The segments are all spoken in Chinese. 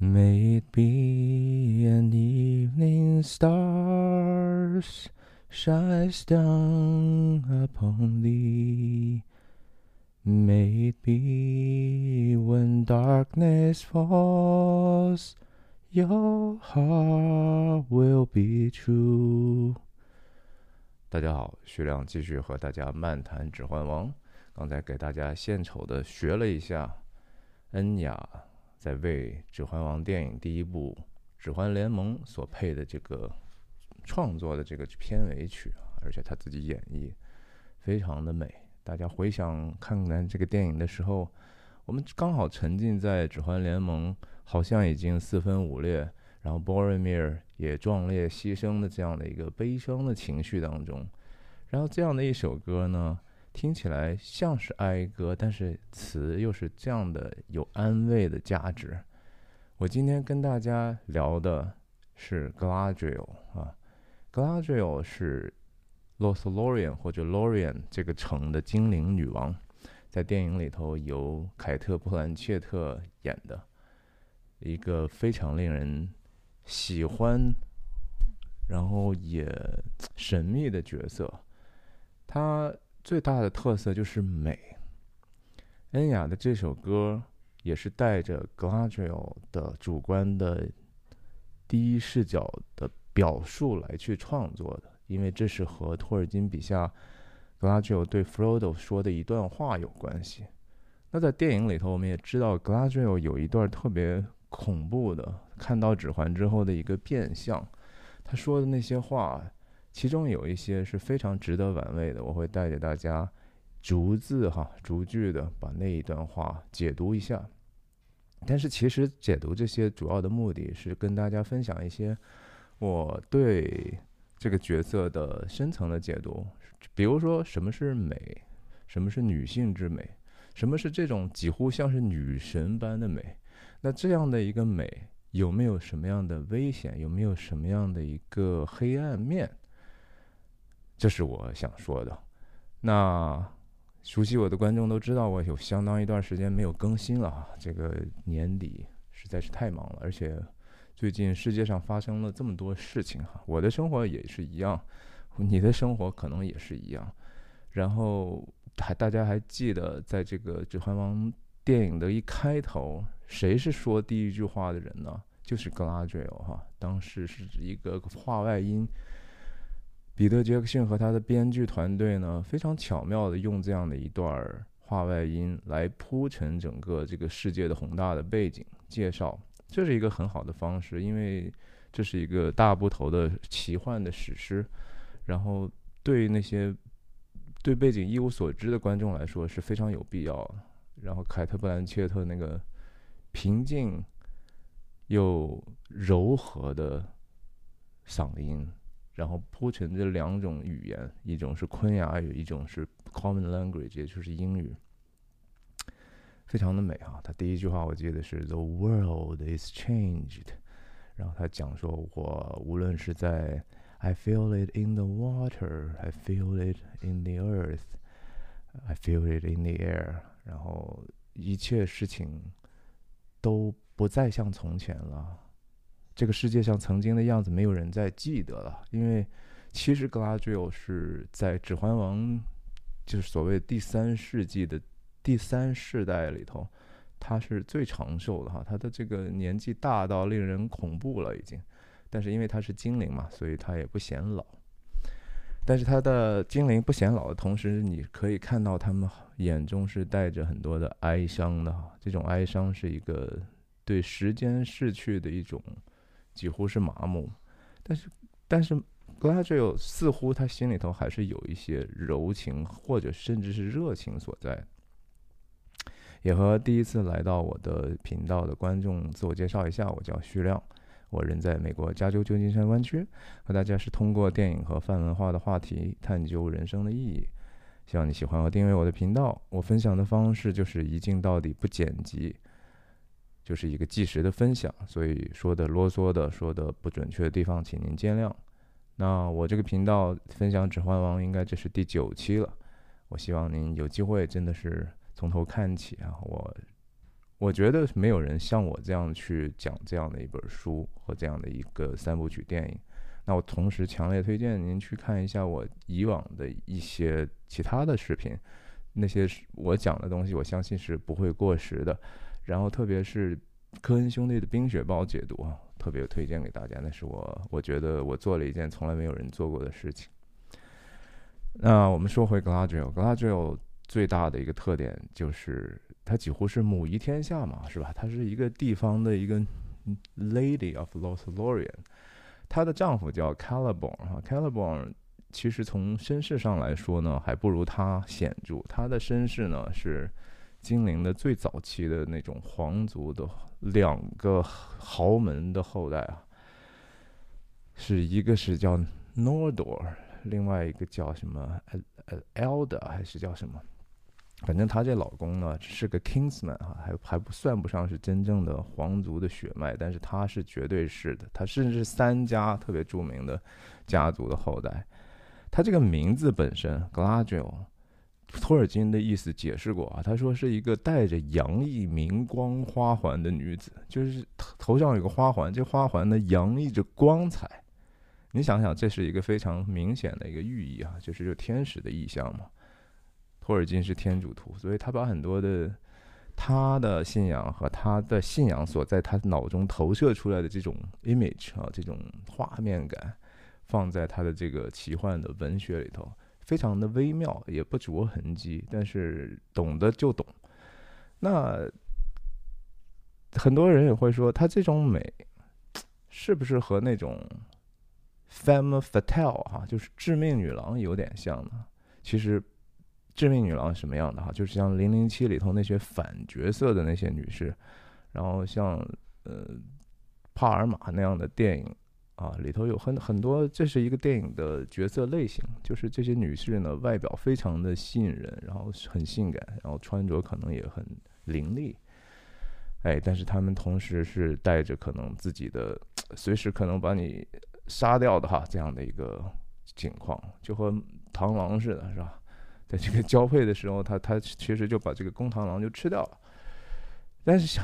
May it be an evening stars shines down upon thee. May it be when darkness falls, your heart will be true. 大家好，徐亮继续和大家漫谈《指环王》。刚才给大家献丑的学了一下恩雅 在为《指环王》电影第一部《指环联盟》所配的这个创作的这个片尾曲，而且他自己演绎非常的美。大家回想看看这个电影的时候，我们刚好沉浸在《指环联盟》好像已经四分五裂，然后 Boromir 也壮烈牺牲的这样的一个悲伤的情绪当中。然后这样的一首歌呢，听起来像是哀歌，但是词又是这样的有安慰的价值。我今天跟大家聊的是 Gladriel 啊，Gladriel 是 Lothlorien 或者 Lorien 这个城的精灵女王，在电影里头由凯特·布兰切特演的，一个非常令人喜欢，然后也神秘的角色。她最大的特色就是美。恩雅的这首歌也是带着 g l a d r i e l 的主观的第一视角的表述来去创作的。因为这是和托尔金笔下格拉吉欧对 Frodo 说的一段话有关系。那在电影里头，我们也知道格拉吉欧有一段特别恐怖的，看到指环之后的一个变相。他说的那些话，其中有一些是非常值得玩味的。我会带着大家逐字哈、逐句的把那一段话解读一下。但是其实解读这些主要的目的是跟大家分享一些我对。这个角色的深层的解读，比如说什么是美，什么是女性之美，什么是这种几乎像是女神般的美，那这样的一个美有没有什么样的危险，有没有什么样的一个黑暗面？这是我想说的。那熟悉我的观众都知道，我有相当一段时间没有更新了啊，这个年底实在是太忙了，而且。最近世界上发生了这么多事情哈，我的生活也是一样，你的生活可能也是一样。然后还大家还记得，在这个《指环王》电影的一开头，谁是说第一句话的人呢？就是 Gladriel 哈。当时是一个话外音，彼得·杰克逊和他的编剧团队呢，非常巧妙的用这样的一段话外音来铺陈整个这个世界的宏大的背景介绍。这是一个很好的方式，因为这是一个大部头的奇幻的史诗，然后对那些对背景一无所知的观众来说是非常有必要的。然后凯特·布兰切特那个平静又柔和的嗓音，然后铺陈这两种语言，一种是昆雅语，一种是 Common Language，也就是英语。非常的美啊！他第一句话我记得是 “The world is changed”，然后他讲说：“我无论是在 I feel it in the water, I feel it in the earth, I feel it in the air。”然后一切事情都不再像从前了，这个世界上曾经的样子没有人再记得了，因为其实格拉吉欧是在《指环王》就是所谓第三世纪的。第三世代里头，他是最长寿的哈，他的这个年纪大到令人恐怖了已经。但是因为他是精灵嘛，所以他也不显老。但是他的精灵不显老的同时，你可以看到他们眼中是带着很多的哀伤的哈。这种哀伤是一个对时间逝去的一种几乎是麻木。但是，但是格拉吉欧似乎他心里头还是有一些柔情，或者甚至是热情所在。也和第一次来到我的频道的观众自我介绍一下，我叫徐亮，我人在美国加州旧金山湾区，和大家是通过电影和泛文化的话题探究人生的意义。希望你喜欢和订阅我的频道。我分享的方式就是一镜到底，不剪辑，就是一个即时的分享，所以说的啰嗦的、说的不准确的地方，请您见谅。那我这个频道分享《指环王》，应该这是第九期了。我希望您有机会，真的是。从头看起啊，我我觉得没有人像我这样去讲这样的一本书和这样的一个三部曲电影。那我同时强烈推荐您去看一下我以往的一些其他的视频，那些我讲的东西，我相信是不会过时的。然后特别是科恩兄弟的《冰雪暴》解读啊，特别推荐给大家。那是我我觉得我做了一件从来没有人做过的事情。那我们说回 Gladriel，Gladriel 最大的一个特点就是她几乎是母仪天下嘛，是吧？她是一个地方的一个 Lady of Lothlorien。她的丈夫叫 Caliborn 哈，Caliborn 其实从身世上来说呢，还不如她显著。她的身世呢是精灵的最早期的那种皇族的两个豪门的后代啊，是一个是叫 Nordor，另外一个叫什么呃呃 Elder 还是叫什么？反正她这老公呢是个 Kingsman 啊，还还不算不上是真正的皇族的血脉，但是他是绝对是的，他甚至是三家特别著名的家族的后代。他这个名字本身 Galadriel，托尔金的意思解释过啊，他说是一个带着洋溢明光花环的女子，就是头上有个花环，这花环呢洋溢着光彩。你想想，这是一个非常明显的一个寓意啊，就是就天使的意象嘛。托尔金是天主徒，所以他把很多的他的信仰和他的信仰所在他脑中投射出来的这种 image 啊，这种画面感，放在他的这个奇幻的文学里头，非常的微妙，也不着痕迹，但是懂得就懂。那很多人也会说，他这种美是不是和那种 femme fatale 哈，就是致命女郎有点像呢？其实。致命女郎什么样的哈？就是像《零零七》里头那些反角色的那些女士，然后像呃帕尔玛那样的电影啊，里头有很很多，这是一个电影的角色类型，就是这些女士呢，外表非常的吸引人，然后很性感，然后穿着可能也很凌厉，哎，但是她们同时是带着可能自己的随时可能把你杀掉的哈这样的一个情况，就和螳螂似的，是吧？在这个交配的时候，他他其实就把这个公螳螂就吃掉了。但是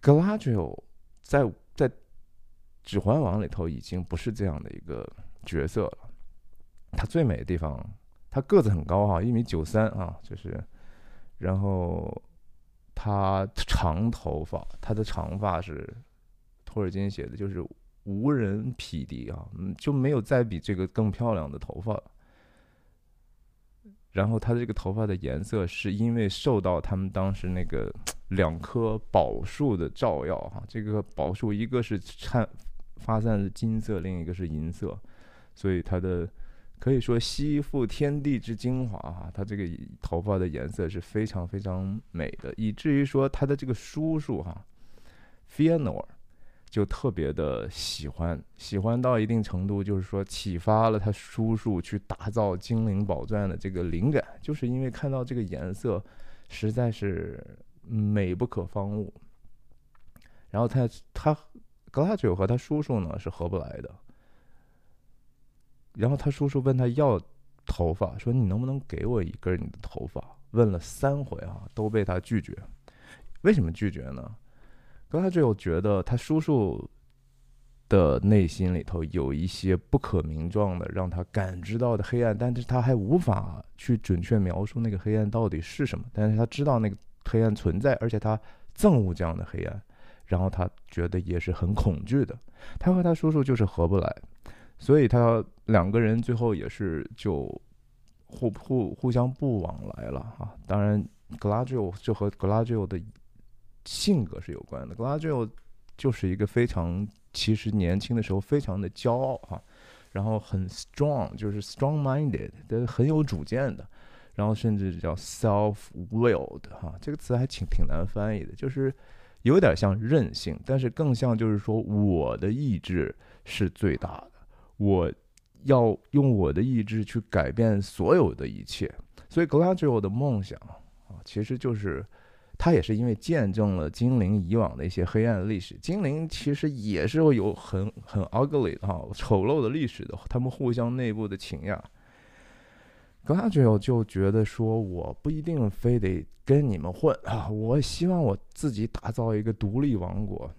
格拉吉欧在在《指环王》里头已经不是这样的一个角色了。他最美的地方，他个子很高哈，一米九三啊，就是，然后他长头发，他的长发是托尔金写的，就是无人匹敌啊，嗯，就没有再比这个更漂亮的头发了。然后他这个头发的颜色是因为受到他们当时那个两棵宝树的照耀哈，这个宝树一个是颤发散的金色，另一个是银色，所以它的可以说吸附天地之精华哈，他这个头发的颜色是非常非常美的，以至于说他的这个叔叔哈，Fëanor。就特别的喜欢，喜欢到一定程度，就是说启发了他叔叔去打造精灵宝钻的这个灵感，就是因为看到这个颜色实在是美不可方物。然后他他格拉九和他叔叔呢是合不来的，然后他叔叔问他要头发，说你能不能给我一根你的头发？问了三回啊，都被他拒绝。为什么拒绝呢？格拉吉欧觉得他叔叔的内心里头有一些不可名状的，让他感知到的黑暗，但是他还无法去准确描述那个黑暗到底是什么。但是他知道那个黑暗存在，而且他憎恶这样的黑暗，然后他觉得也是很恐惧的。他和他叔叔就是合不来，所以他两个人最后也是就互互互相不往来了啊。当然，格拉吉欧就和格拉吉欧的。性格是有关的。格拉吉欧就是一个非常，其实年轻的时候非常的骄傲哈，然后很 strong，就是 strong-minded，的很有主见的，然后甚至叫 self-willed 哈，这个词还挺挺难翻译的，就是有点像任性，但是更像就是说我的意志是最大的，我要用我的意志去改变所有的一切。所以格拉吉欧的梦想啊，其实就是。他也是因为见证了精灵以往的一些黑暗历史，精灵其实也是有很很 ugly 的哈丑陋的历史的，他们互相内部的情呀。格拉吉欧就觉得说，我不一定非得跟你们混啊，我希望我自己打造一个独立王国，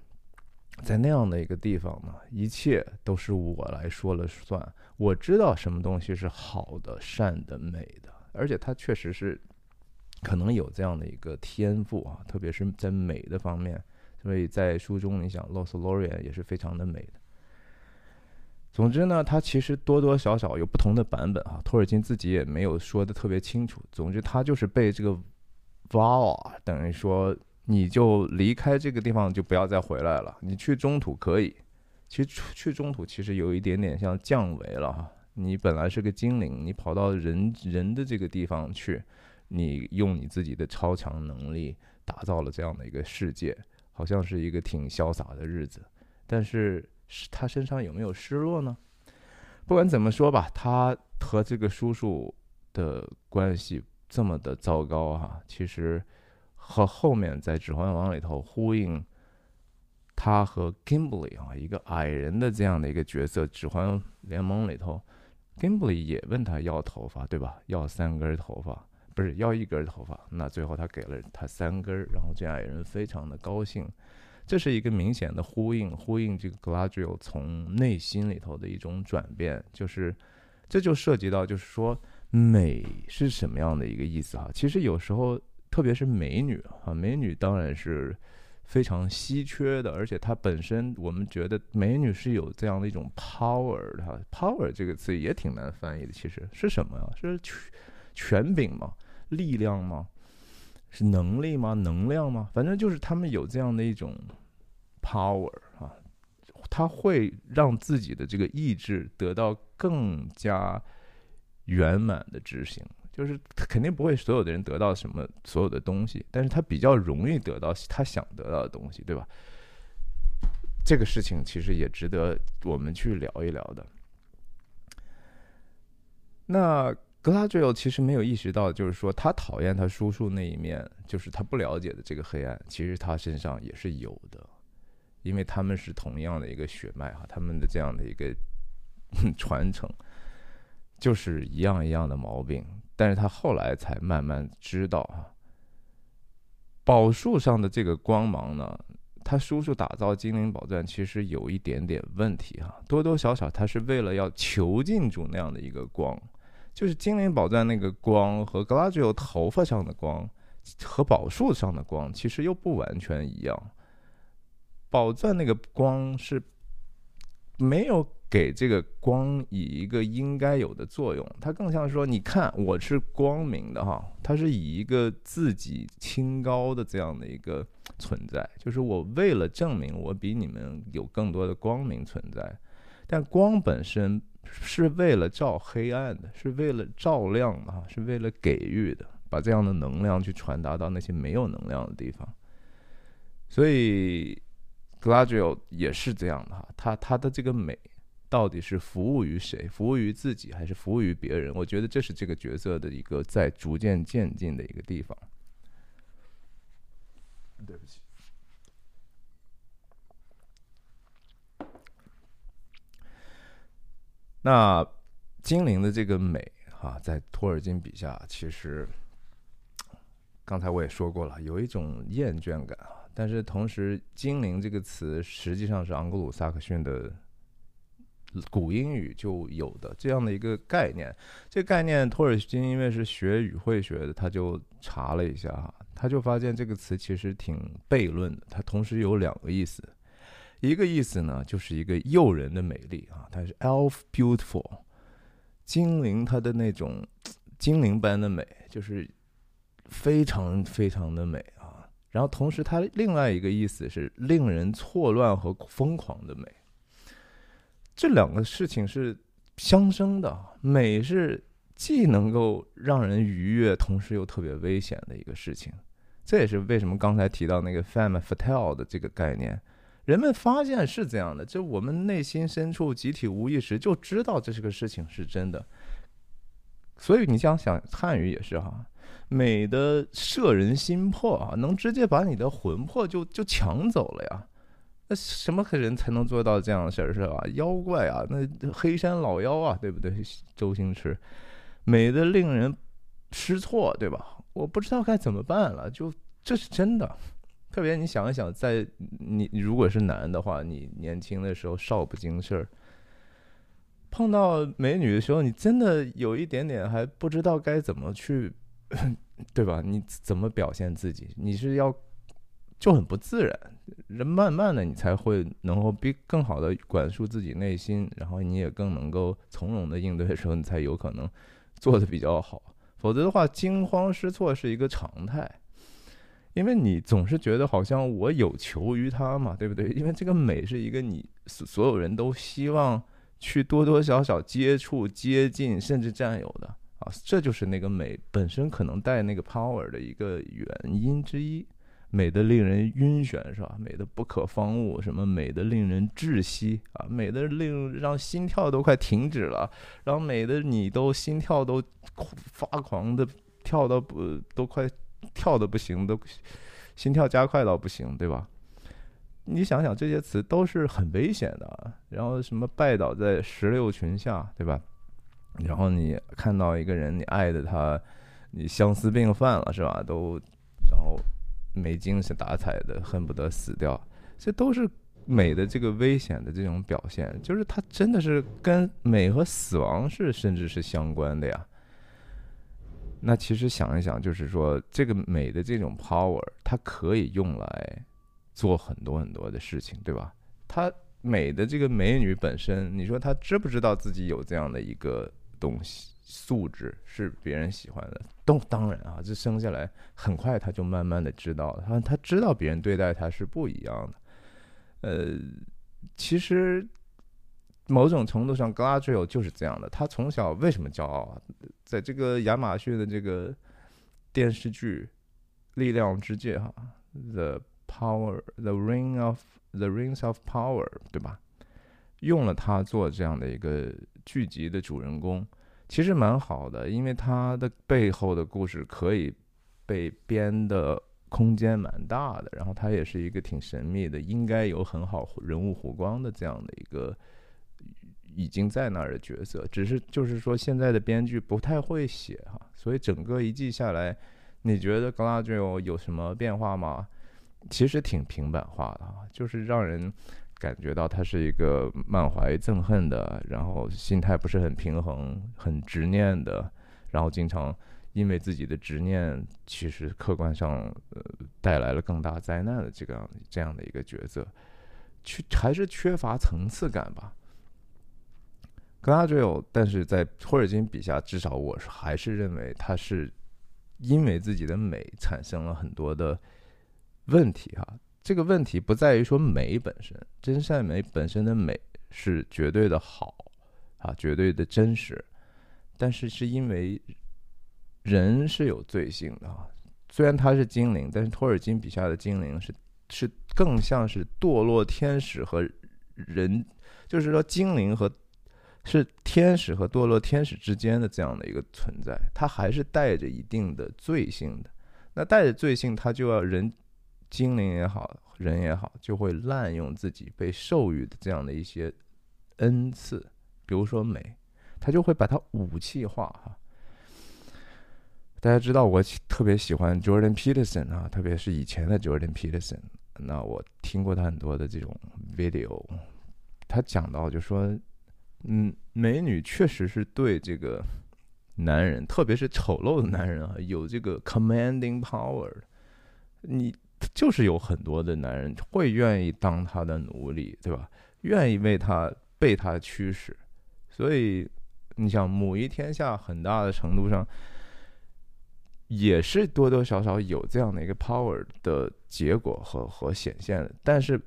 在那样的一个地方呢，一切都是我来说了算。我知道什么东西是好的、善的、美的，而且他确实是可能有这样的一个天赋啊，特别是在美的方面。所以在书中，你想，洛斯洛瑞安也是非常的美的。总之呢，它其实多多少少有不同的版本啊。托尔金自己也没有说的特别清楚。总之，他就是被这个 vow 等于说，你就离开这个地方就不要再回来了。你去中土可以，其实去中土其实有一点点像降维了哈。你本来是个精灵，你跑到人人的这个地方去，你用你自己的超强能力打造了这样的一个世界，好像是一个挺潇洒的日子，但是。他身上有没有失落呢？不管怎么说吧，他和这个叔叔的关系这么的糟糕哈，其实和后面在《指环王》里头呼应他和 Gimbley 啊，一个矮人的这样的一个角色，《指环联盟》里头，Gimbley 也问他要头发，对吧？要三根头发，不是要一根头发。那最后他给了他三根，然后这矮人非常的高兴。这是一个明显的呼应，呼应这个 Gladio 从内心里头的一种转变，就是这就涉及到，就是说美是什么样的一个意思哈？其实有时候，特别是美女啊，美女当然是非常稀缺的，而且它本身我们觉得美女是有这样的一种 power 的，power 这个词也挺难翻译的，其实是什么呀？是权权柄吗？力量吗？是能力吗？能量吗？反正就是他们有这样的一种 power 啊，他会让自己的这个意志得到更加圆满的执行。就是肯定不会所有的人得到什么所有的东西，但是他比较容易得到他想得到的东西，对吧？这个事情其实也值得我们去聊一聊的。那。格拉吉奥其实没有意识到，就是说他讨厌他叔叔那一面，就是他不了解的这个黑暗，其实他身上也是有的，因为他们是同样的一个血脉哈，他们的这样的一个 传承，就是一样一样的毛病。但是他后来才慢慢知道哈，宝树上的这个光芒呢，他叔叔打造精灵宝钻其实有一点点问题哈，多多少少他是为了要囚禁住那样的一个光。就是精灵宝钻那个光和格拉吉欧头发上的光，和宝树上的光其实又不完全一样。宝钻那个光是没有给这个光以一个应该有的作用，它更像说，你看我是光明的哈，它是以一个自己清高的这样的一个存在，就是我为了证明我比你们有更多的光明存在，但光本身。是为了照黑暗的，是为了照亮的，是为了给予的，把这样的能量去传达到那些没有能量的地方。所以 g l a d i o 也是这样的哈，他他的这个美到底是服务于谁？服务于自己还是服务于别人？我觉得这是这个角色的一个在逐渐渐进的一个地方。对不起。那精灵的这个美，哈，在托尔金笔下，其实刚才我也说过了，有一种厌倦感啊。但是同时，“精灵”这个词实际上是昂格鲁萨克逊的古英语就有的这样的一个概念。这概念，托尔金因为是学语汇学的，他就查了一下哈，他就发现这个词其实挺悖论的，它同时有两个意思。一个意思呢，就是一个诱人的美丽啊，它是 elf beautiful，精灵它的那种精灵般的美，就是非常非常的美啊。然后同时它另外一个意思是令人错乱和疯狂的美，这两个事情是相生的。美是既能够让人愉悦，同时又特别危险的一个事情。这也是为什么刚才提到那个 femme fatale 的这个概念。人们发现是这样的，就我们内心深处集体无意识就知道这是个事情是真的。所以你想想，汉语也是哈，美的摄人心魄啊，能直接把你的魂魄就就抢走了呀。那什么人才能做到这样的事儿是吧？妖怪啊，那黑山老妖啊，对不对？周星驰美的令人失措，对吧？我不知道该怎么办了，就这是真的。特别你想一想，在你如果是男的话，你年轻的时候少不经事儿，碰到美女的时候，你真的有一点点还不知道该怎么去，对吧？你怎么表现自己？你是要就很不自然，人慢慢的你才会能够比更好的管束自己内心，然后你也更能够从容的应对的时候，你才有可能做的比较好。否则的话，惊慌失措是一个常态。因为你总是觉得好像我有求于他嘛，对不对？因为这个美是一个你所所有人都希望去多多少少接触、接近，甚至占有的啊，这就是那个美本身可能带那个 power 的一个原因之一。美的令人晕眩，是吧？美的不可方物，什么美的令人窒息啊？美的令让心跳都快停止了，然后美的你都心跳都发狂的跳到不都快。跳的不行，都心跳加快到不行，对吧？你想想，这些词都是很危险的。然后什么拜倒在石榴裙下，对吧？然后你看到一个人，你爱的他，你相思病犯了，是吧？都然后没精神打采的，恨不得死掉。这都是美的这个危险的这种表现，就是它真的是跟美和死亡是甚至是相关的呀。那其实想一想，就是说，这个美的这种 power，它可以用来做很多很多的事情，对吧？它美的这个美女本身，你说她知不知道自己有这样的一个东西素质是别人喜欢的？都当然啊，这生下来很快她就慢慢的知道了，她她知道别人对待她是不一样的。呃，其实。某种程度上 g l a d r i e l 就是这样的。他从小为什么骄傲啊？在这个亚马逊的这个电视剧《力量之戒》哈，《The Power》，《The Ring of The Rings of Power》，对吧？用了他做这样的一个剧集的主人公，其实蛮好的，因为他的背后的故事可以被编的空间蛮大的。然后他也是一个挺神秘的，应该有很好人物弧光的这样的一个。已经在那儿的角色，只是就是说现在的编剧不太会写哈，所以整个一季下来，你觉得 g l a d i o 有什么变化吗？其实挺平板化的哈，就是让人感觉到他是一个满怀憎恨的，然后心态不是很平衡、很执念的，然后经常因为自己的执念，其实客观上呃带来了更大灾难的这个这样的一个角色，缺还是缺乏层次感吧。格拉吉欧，但是在托尔金笔下，至少我是还是认为他是因为自己的美产生了很多的问题哈。这个问题不在于说美本身，真善美本身的美是绝对的好啊，绝对的真实，但是是因为人是有罪性的啊。虽然他是精灵，但是托尔金笔下的精灵是是更像是堕落天使和人，就是说精灵和。是天使和堕落天使之间的这样的一个存在，它还是带着一定的罪性的。那带着罪性，他就要人、精灵也好，人也好，就会滥用自己被授予的这样的一些恩赐，比如说美，他就会把它武器化哈。大家知道我特别喜欢 Jordan Peterson 啊，特别是以前的 Jordan Peterson。那我听过他很多的这种 video，他讲到就说。嗯，美女确实是对这个男人，特别是丑陋的男人啊，有这个 commanding power。你就是有很多的男人会愿意当他的奴隶，对吧？愿意为他被他驱使。所以你想，母仪天下很大的程度上也是多多少少有这样的一个 power 的结果和和显现的。但是。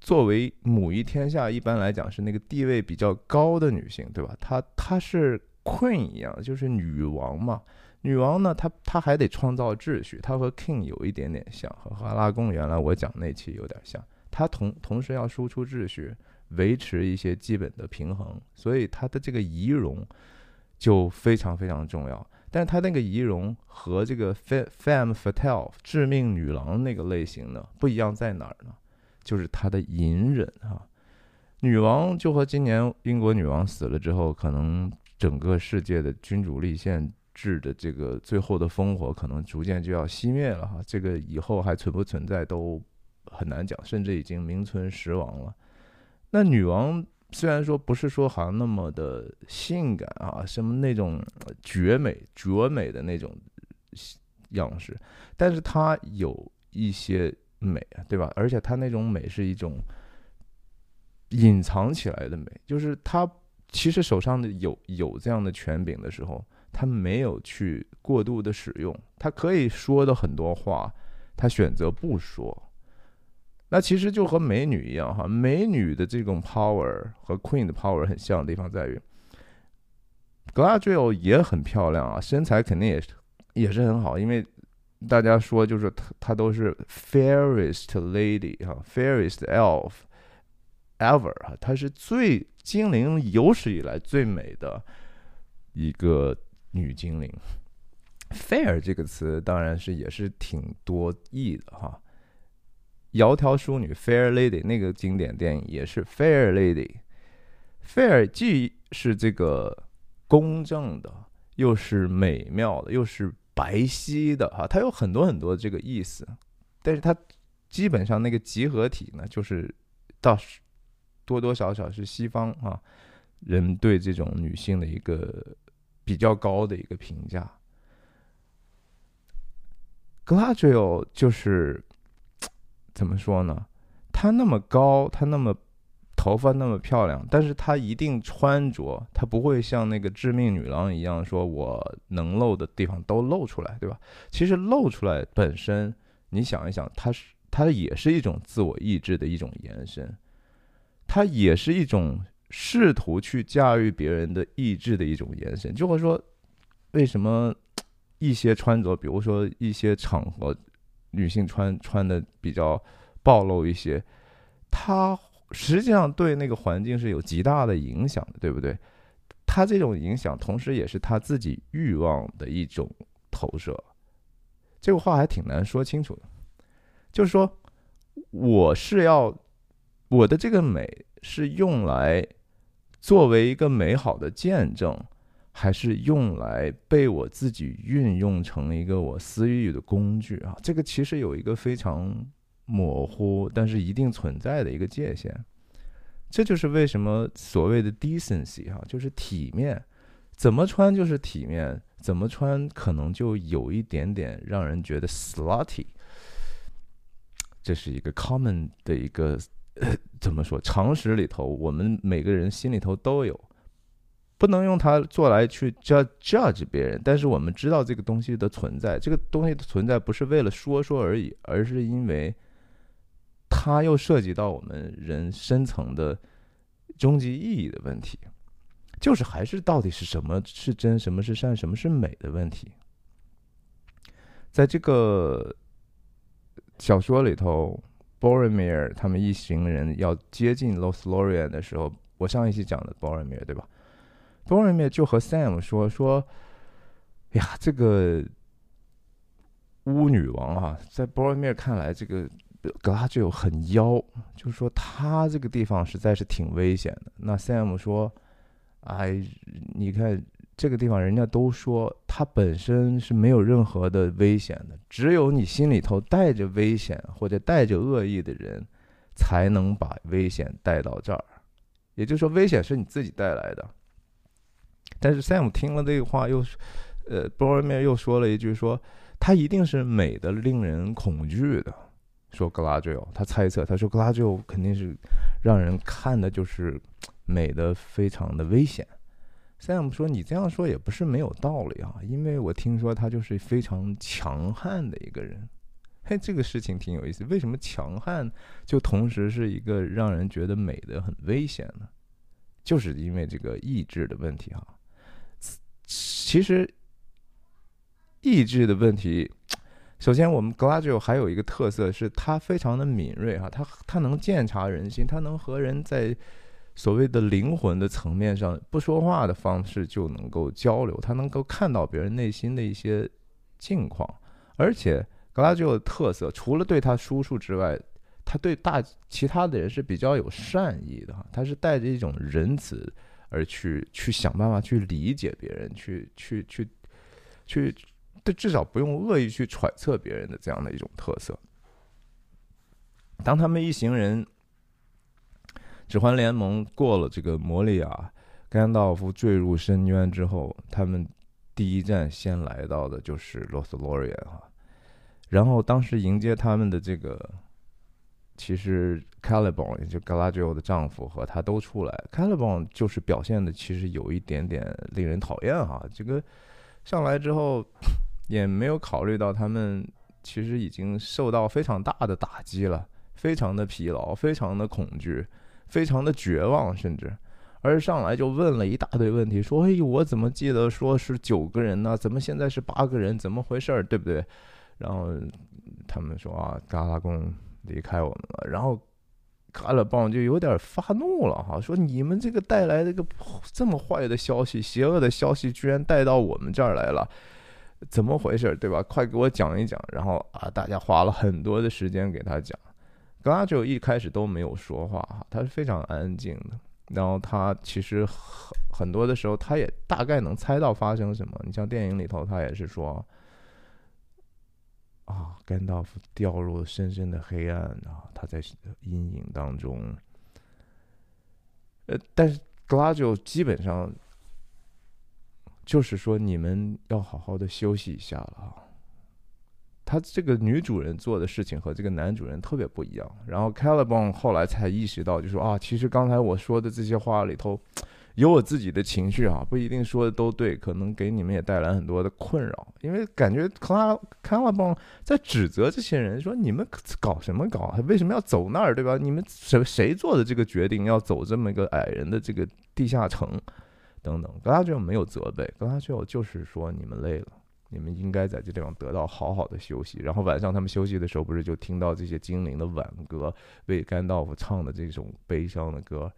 作为母仪天下，一般来讲是那个地位比较高的女性，对吧？她她是 queen 一样，就是女王嘛。女王呢，她她还得创造秩序，她和 king 有一点点像，和阿拉贡原来我讲那期有点像。她同同时要输出秩序，维持一些基本的平衡，所以她的这个仪容就非常非常重要。但是她那个仪容和这个 femme fatale 致命女郎那个类型呢，不一样在哪儿呢？就是她的隐忍哈，女王就和今年英国女王死了之后，可能整个世界的君主立宪制的这个最后的烽火可能逐渐就要熄灭了哈，这个以后还存不存在都很难讲，甚至已经名存实亡了。那女王虽然说不是说好像那么的性感啊，什么那种绝美绝美的那种样式，但是她有一些美啊，对吧？而且她那种美是一种隐藏起来的美，就是她。其实手上的有有这样的权柄的时候，他没有去过度的使用，他可以说的很多话，他选择不说。那其实就和美女一样哈，美女的这种 power 和 queen 的 power 很像的地方在于 g l a d r i e 也很漂亮啊，身材肯定也是也是很好，因为大家说就是她她都是 fairest lady 哈，fairest elf ever 哈，她是最。精灵有史以来最美的一个女精灵，fair 这个词当然是也是挺多义的哈。窈窕淑女 fair lady 那个经典电影也是 fair lady，fair 既是这个公正的，又是美妙的，又是白皙的哈，它有很多很多这个意思，但是它基本上那个集合体呢，就是到。多多少少是西方啊人对这种女性的一个比较高的一个评价。Gladriel 就是怎么说呢？她那么高，她那么头发那么漂亮，但是她一定穿着，她不会像那个致命女郎一样，说我能露的地方都露出来，对吧？其实露出来本身，你想一想，它是它也是一种自我意志的一种延伸。它也是一种试图去驾驭别人的意志的一种延伸。就会说，为什么一些穿着，比如说一些场合，女性穿穿的比较暴露一些，她实际上对那个环境是有极大的影响的，对不对？他这种影响，同时也是他自己欲望的一种投射。这个话还挺难说清楚的，就是说，我是要。我的这个美是用来作为一个美好的见证，还是用来被我自己运用成一个我私欲的工具啊？这个其实有一个非常模糊，但是一定存在的一个界限。这就是为什么所谓的 decency 哈，就是体面，怎么穿就是体面，怎么穿可能就有一点点让人觉得 slutty。这是一个 common 的一个。怎么说？常识里头，我们每个人心里头都有，不能用它做来去 judge judge 别人。但是我们知道这个东西的存在，这个东西的存在不是为了说说而已，而是因为它又涉及到我们人深层的终极意义的问题，就是还是到底是什么是真，什么是善，什么是美的问题。在这个小说里头。Boromir 他们一行人要接近 Lothlorien 的时候，我上一期讲的 Boromir 对吧？Boromir 就和 Sam 说说：“呀，这个巫女王啊，在 Boromir 看来，这个格拉就有很妖，就是说他这个地方实在是挺危险的。”那 Sam 说：“哎，你看。”这个地方，人家都说它本身是没有任何的危险的，只有你心里头带着危险或者带着恶意的人，才能把危险带到这儿。也就是说，危险是你自己带来的。但是 Sam 听了这个话，又，呃 b o r o m i r 又说了一句，说他一定是美的令人恐惧的。说 Galadriel，他猜测，他说 Galadriel 肯定是让人看的就是美的非常的危险。Sam 说：“你这样说也不是没有道理啊，因为我听说他就是非常强悍的一个人。嘿，这个事情挺有意思。为什么强悍就同时是一个让人觉得美的很危险呢？就是因为这个意志的问题啊。其实意志的问题，首先我们 Gladio 还有一个特色是他非常的敏锐哈，他他能鉴察人心，他能和人在。”所谓的灵魂的层面上，不说话的方式就能够交流，他能够看到别人内心的一些境况。而且 Gladio 的特色，除了对他叔叔之外，他对大其他的人是比较有善意的哈，他是带着一种仁慈，而去去想办法去理解别人，去去去去，对，至少不用恶意去揣测别人的这样的一种特色。当他们一行人指环联盟过了这个摩利亚，甘道夫坠入深渊之后，他们第一站先来到的就是罗斯洛瑞安哈，然后当时迎接他们的这个，其实 Caliban 也就 Galadriel 的丈夫和他都出来，Caliban 就是表现的其实有一点点令人讨厌哈，这个上来之后也没有考虑到他们其实已经受到非常大的打击了，非常的疲劳，非常的恐惧。非常的绝望，甚至，而上来就问了一大堆问题，说：“哎，我怎么记得说是九个人呢？怎么现在是八个人？怎么回事儿？对不对？”然后他们说：“啊，嘎拉贡离开我们了。”然后卡拉邦就有点发怒了，哈，说：“你们这个带来这个这么坏的消息、邪恶的消息，居然带到我们这儿来了，怎么回事？对吧？快给我讲一讲。”然后啊，大家花了很多的时间给他讲。格拉就一开始都没有说话哈，他是非常安静的。然后他其实很很多的时候，他也大概能猜到发生什么。你像电影里头，他也是说：“啊，甘道夫掉入深深的黑暗啊，他在阴影当中。”呃，但是格拉就基本上就是说：“你们要好好的休息一下了。”他这个女主人做的事情和这个男主人特别不一样。然后 Caliban 后来才意识到，就说啊，其实刚才我说的这些话里头，有我自己的情绪啊，不一定说的都对，可能给你们也带来很多的困扰。因为感觉 Cal Caliban 在指责这些人，说你们搞什么搞？为什么要走那儿，对吧？你们谁谁做的这个决定要走这么一个矮人的这个地下城等等？格拉就没有责备，格拉就就是说你们累了。你们应该在这地方得到好好的休息。然后晚上他们休息的时候，不是就听到这些精灵的挽歌，为甘道夫唱的这种悲伤的歌。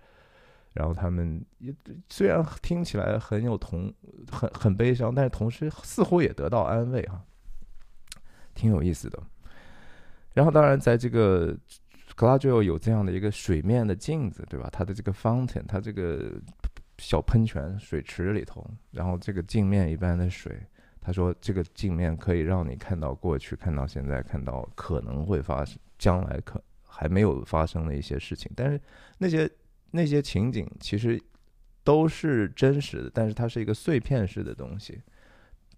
然后他们也虽然听起来很有同很很悲伤，但是同时似乎也得到安慰哈，挺有意思的。然后当然在这个格拉吉奥有这样的一个水面的镜子，对吧？它的这个 fountain，它这个小喷泉水池里头，然后这个镜面一般的水。他说：“这个镜面可以让你看到过去，看到现在，看到可能会发生、将来可还没有发生的一些事情。但是那些那些情景其实都是真实的，但是它是一个碎片式的东西。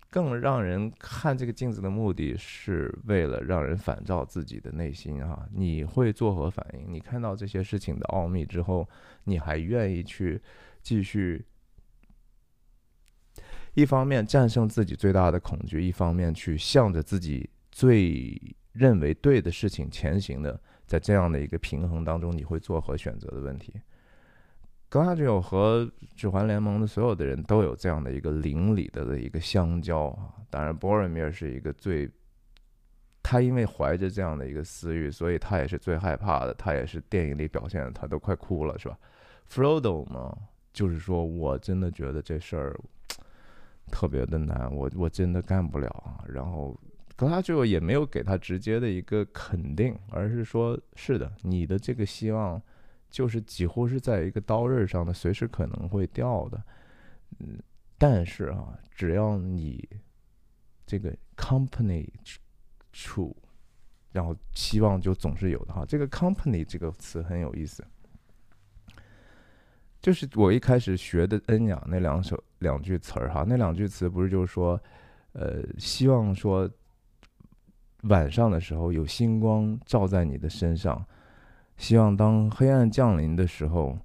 更让人看这个镜子的目的是为了让人反照自己的内心哈，你会作何反应？你看到这些事情的奥秘之后，你还愿意去继续？”一方面战胜自己最大的恐惧，一方面去向着自己最认为对的事情前行的，在这样的一个平衡当中，你会做何选择的问题？格拉吉奥和指环联盟的所有的人都有这样的一个邻里的的一个相交啊。当然，波尔米尔是一个最，他因为怀着这样的一个私欲，所以他也是最害怕的。他也是电影里表现的，他都快哭了，是吧？Frodo 嘛，就是说我真的觉得这事儿。特别的难，我我真的干不了啊。然后格拉就也没有给他直接的一个肯定，而是说是的，你的这个希望就是几乎是在一个刀刃上的，随时可能会掉的。嗯，但是啊，只要你这个 company true，然后希望就总是有的哈。这个 company 这个词很有意思。就是我一开始学的恩雅那两首两句词儿哈，那两句词不是就是说，呃，希望说晚上的时候有星光照在你的身上，希望当黑暗降临的时候，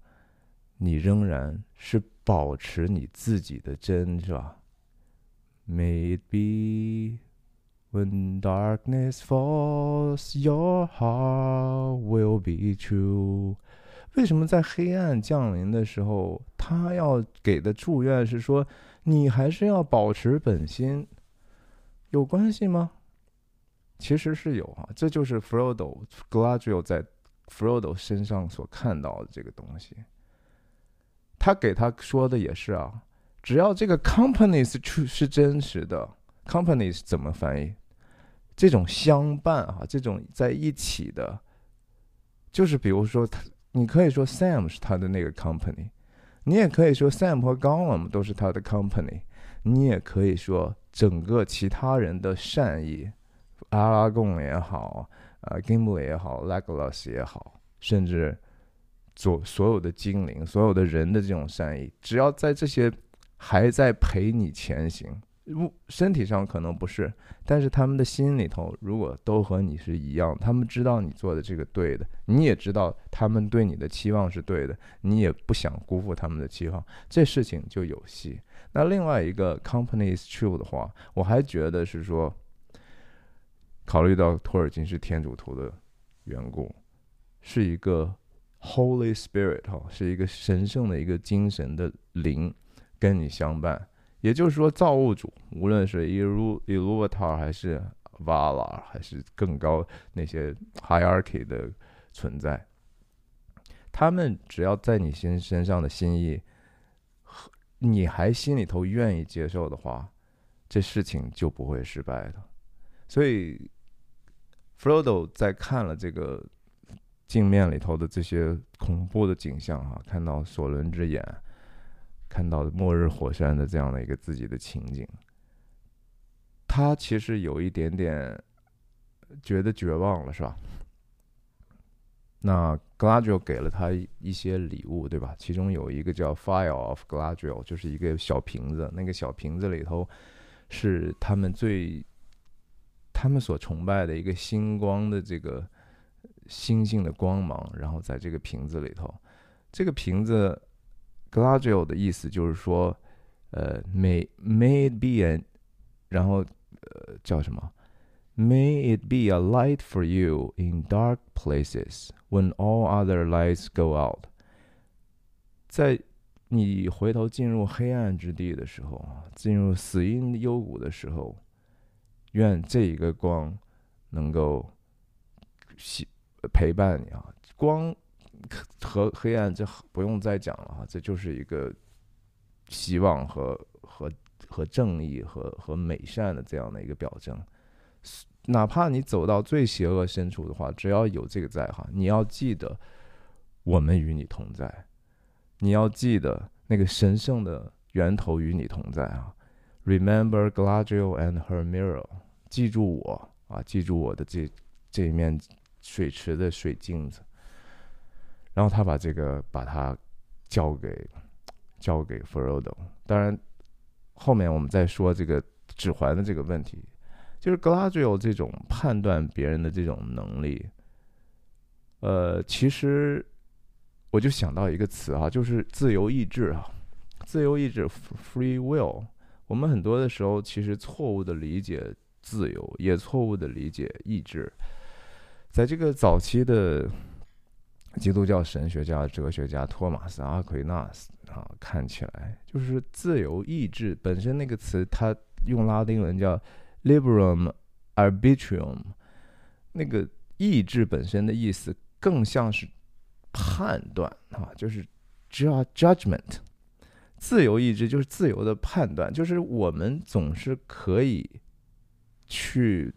你仍然是保持你自己的真，是吧？May it be when darkness falls, your heart will be true. 为什么在黑暗降临的时候，他要给的祝愿是说，你还是要保持本心，有关系吗？其实是有啊，这就是 Frodo Galadriel 在 Frodo 身上所看到的这个东西。他给他说的也是啊，只要这个 companies 是是真实的，companies 怎么翻译？这种相伴啊，这种在一起的，就是比如说他。你可以说 Sam 是他的那个 company，你也可以说 Sam 和 Gollum 都是他的 company，你也可以说整个其他人的善意，阿拉贡也好，呃，Gimli 也好，Legolas 也好，甚至所所有的精灵、所有的人的这种善意，只要在这些还在陪你前行。物身体上可能不是，但是他们的心里头，如果都和你是一样，他们知道你做的这个对的，你也知道他们对你的期望是对的，你也不想辜负他们的期望，这事情就有戏。那另外一个 company is true 的话，我还觉得是说，考虑到托尔金是天主徒的缘故，是一个 Holy Spirit 哈，是一个神圣的一个精神的灵跟你相伴。也就是说，造物主无论是伊鲁伊鲁瓦塔还是瓦拉，还是更高那些 hierarchy 的存在，他们只要在你心身上的心意，你还心里头愿意接受的话，这事情就不会失败的。所以，Frodo 在看了这个镜面里头的这些恐怖的景象啊，看到索伦之眼。看到末日火山的这样的一个自己的情景，他其实有一点点觉得绝望了，是吧？那 Gladio 给了他一些礼物，对吧？其中有一个叫 Fire of Gladio，就是一个小瓶子，那个小瓶子里头是他们最他们所崇拜的一个星光的这个星星的光芒，然后在这个瓶子里头，这个瓶子。Gladio 的意思就是说，呃，May May it be a，然后呃叫什么？May it be a light for you in dark places when all other lights go out。在你回头进入黑暗之地的时候啊，进入死荫幽谷的时候，愿这一个光能够喜陪伴你啊，光。和黑暗这不用再讲了哈，这就是一个希望和和和正义和和美善的这样的一个表征。哪怕你走到最邪恶深处的话，只要有这个在哈，你要记得我们与你同在，你要记得那个神圣的源头与你同在啊。Remember Galadriel and her mirror，记住我啊，记住我的这这一面水池的水镜子。然后他把这个把它交给交给 Frodo。当然，后面我们再说这个指环的这个问题，就是 Gladriel 这种判断别人的这种能力。呃，其实我就想到一个词啊，就是自由意志啊，自由意志 （free will）。我们很多的时候其实错误的理解自由，也错误的理解意志。在这个早期的。基督教神学家、哲学家托马斯·阿奎纳斯啊，看起来就是自由意志本身那个词，他用拉丁文叫 “liberum arbitrium”，那个意志本身的意思更像是判断啊，就是 judgment。自由意志就是自由的判断，就是我们总是可以去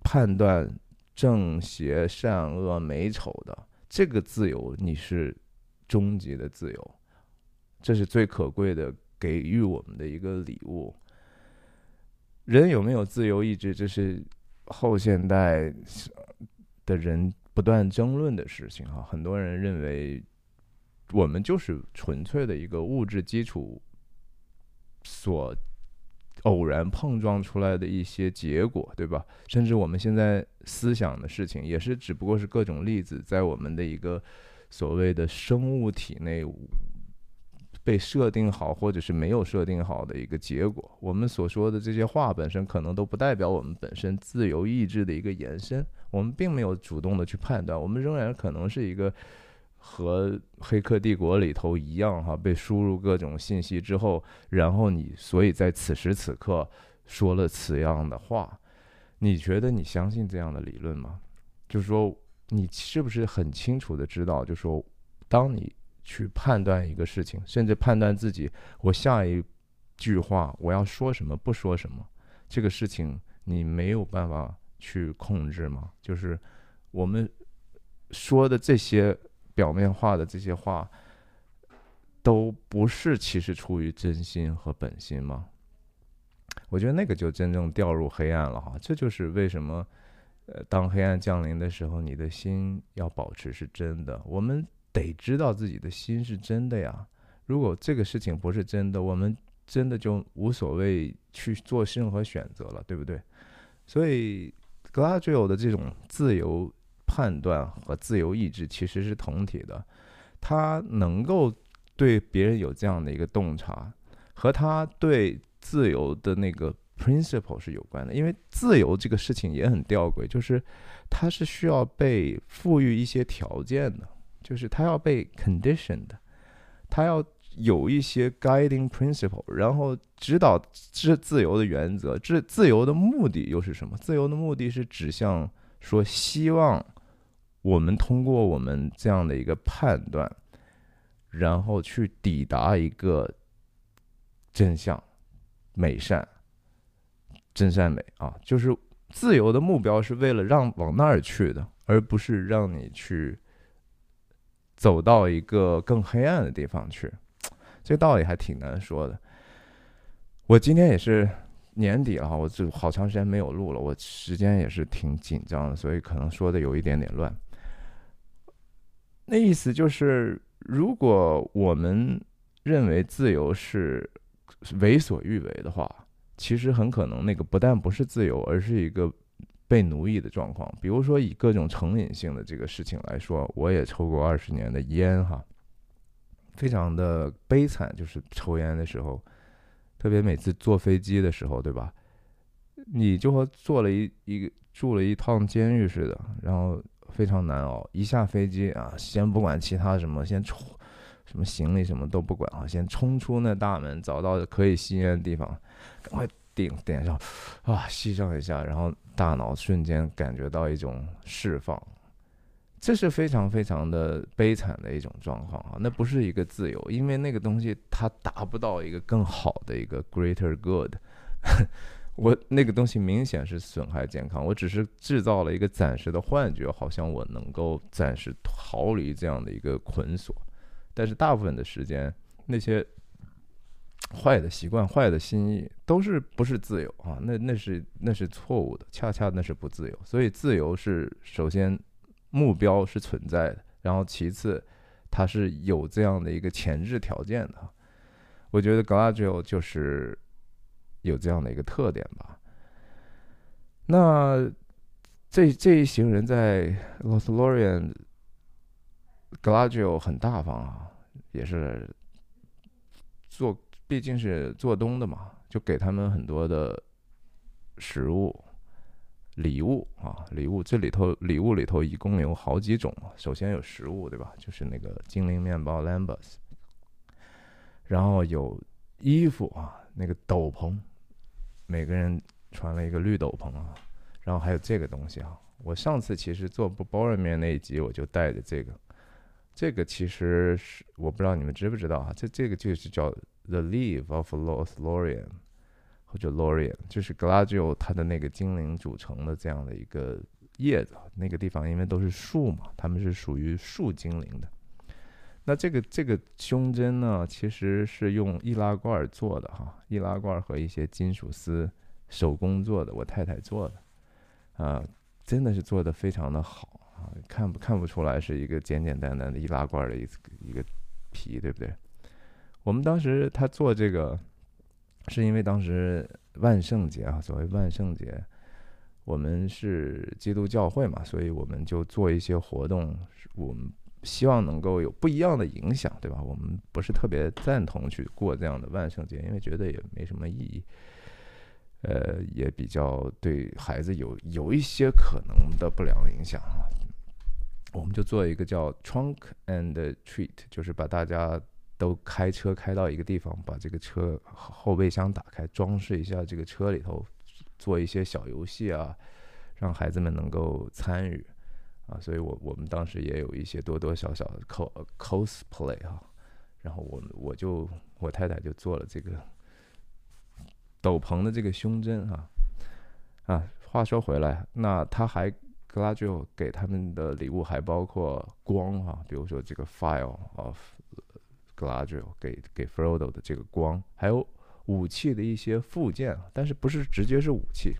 判断正邪、善恶、美丑的。这个自由，你是终极的自由，这是最可贵的，给予我们的一个礼物。人有没有自由意志，这是后现代的人不断争论的事情哈。很多人认为，我们就是纯粹的一个物质基础所。偶然碰撞出来的一些结果，对吧？甚至我们现在思想的事情，也是只不过是各种粒子在我们的一个所谓的生物体内被设定好，或者是没有设定好的一个结果。我们所说的这些话本身，可能都不代表我们本身自由意志的一个延伸。我们并没有主动的去判断，我们仍然可能是一个。和《黑客帝国》里头一样，哈，被输入各种信息之后，然后你所以在此时此刻说了此样的话，你觉得你相信这样的理论吗？就是说，你是不是很清楚的知道，就是说，当你去判断一个事情，甚至判断自己我下一句话我要说什么，不说什么，这个事情你没有办法去控制吗？就是我们说的这些。表面化的这些话，都不是其实出于真心和本心吗？我觉得那个就真正掉入黑暗了哈。这就是为什么，呃，当黑暗降临的时候，你的心要保持是真的。我们得知道自己的心是真的呀。如果这个事情不是真的，我们真的就无所谓去做任何选择了，对不对？所以，格拉吉欧的这种自由判断和自由意志其实是同体的。他能够对别人有这样的一个洞察，和他对自由的那个 principle 是有关的。因为自由这个事情也很吊诡，就是它是需要被赋予一些条件的，就是它要被 conditioned，它要。有一些 guiding principle，然后指导自自由的原则。这自由的目的又是什么？自由的目的是指向说，希望我们通过我们这样的一个判断，然后去抵达一个真相、美善、真善美啊！就是自由的目标是为了让往那儿去的，而不是让你去走到一个更黑暗的地方去。这个道理还挺难说的。我今天也是年底了哈，我就好长时间没有录了，我时间也是挺紧张的，所以可能说的有一点点乱。那意思就是，如果我们认为自由是为所欲为的话，其实很可能那个不但不是自由，而是一个被奴役的状况。比如说以各种成瘾性的这个事情来说，我也抽过二十年的烟哈。非常的悲惨，就是抽烟的时候，特别每次坐飞机的时候，对吧？你就和坐了一一个住了一趟监狱似的，然后非常难熬。一下飞机啊，先不管其他什么，先冲什么行李什么都不管啊，先冲出那大门，找到可以吸烟的地方，赶快点点上，啊，吸上一下，然后大脑瞬间感觉到一种释放。这是非常非常的悲惨的一种状况啊！那不是一个自由，因为那个东西它达不到一个更好的一个 greater good。我那个东西明显是损害健康，我只是制造了一个暂时的幻觉，好像我能够暂时逃离这样的一个捆锁。但是大部分的时间，那些坏的习惯、坏的心意都是不是自由啊？那那是那是错误的，恰恰那是不自由。所以自由是首先。目标是存在的，然后其次，它是有这样的一个前置条件的。我觉得 g l a d i o 就是有这样的一个特点吧。那这这一行人在 Lothlorien g l a d i o 很大方啊，也是做毕竟是做东的嘛，就给他们很多的食物。礼物啊，礼物这里头礼物里头一共有好几种。首先有食物，对吧？就是那个精灵面包 Lambus，然后有衣服啊，那个斗篷，每个人穿了一个绿斗篷啊。然后还有这个东西啊，我上次其实做不包人面那一集我就带着这个，这个其实是我不知道你们知不知道啊，这这个就是叫 The Leaf of Lost Lorian，。或者 Lorian，就是 Gladio 它的那个精灵组成的这样的一个叶子，那个地方因为都是树嘛，它们是属于树精灵的。那这个这个胸针呢，其实是用易拉罐做的哈，易拉罐和一些金属丝手工做的，我太太做的，啊，真的是做的非常的好啊，看不看不出来是一个简简单单的易拉罐的一一个皮，对不对？我们当时他做这个。是因为当时万圣节啊，所谓万圣节，我们是基督教会嘛，所以我们就做一些活动，我们希望能够有不一样的影响，对吧？我们不是特别赞同去过这样的万圣节，因为觉得也没什么意义，呃，也比较对孩子有有一些可能的不良影响啊。我们就做一个叫 Trunk and Treat，就是把大家。都开车开到一个地方，把这个车后备箱打开，装饰一下这个车里头，做一些小游戏啊，让孩子们能够参与啊。所以我我们当时也有一些多多少少的 cos cosplay 啊。然后我我就我太太就做了这个斗篷的这个胸针啊啊。话说回来，那他还 g l a d i o 给他们的礼物还包括光哈，比如说这个 file of g l a d i o 给给 Frodo 的这个光，还有武器的一些附件，但是不是直接是武器，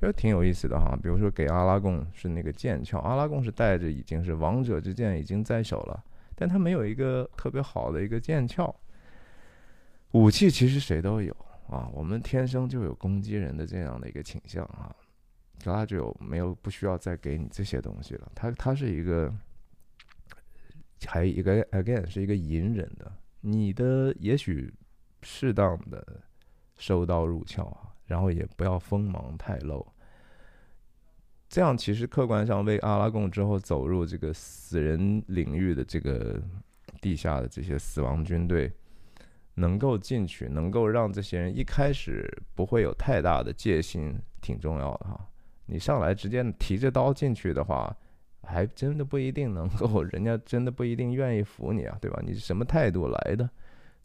就挺有意思的哈。比如说给阿拉贡是那个剑鞘，阿拉贡是带着已经是王者之剑已经在手了，但他没有一个特别好的一个剑鞘。武器其实谁都有啊，我们天生就有攻击人的这样的一个倾向啊。格拉就没有不需要再给你这些东西了，他他是一个，还一个 again 是一个隐忍的，你的也许适当的收刀入鞘啊，然后也不要锋芒太露，这样其实客观上为阿拉贡之后走入这个死人领域的这个地下的这些死亡军队。能够进去，能够让这些人一开始不会有太大的戒心，挺重要的哈。你上来直接提着刀进去的话，还真的不一定能够，人家真的不一定愿意服你啊，对吧？你是什么态度来的？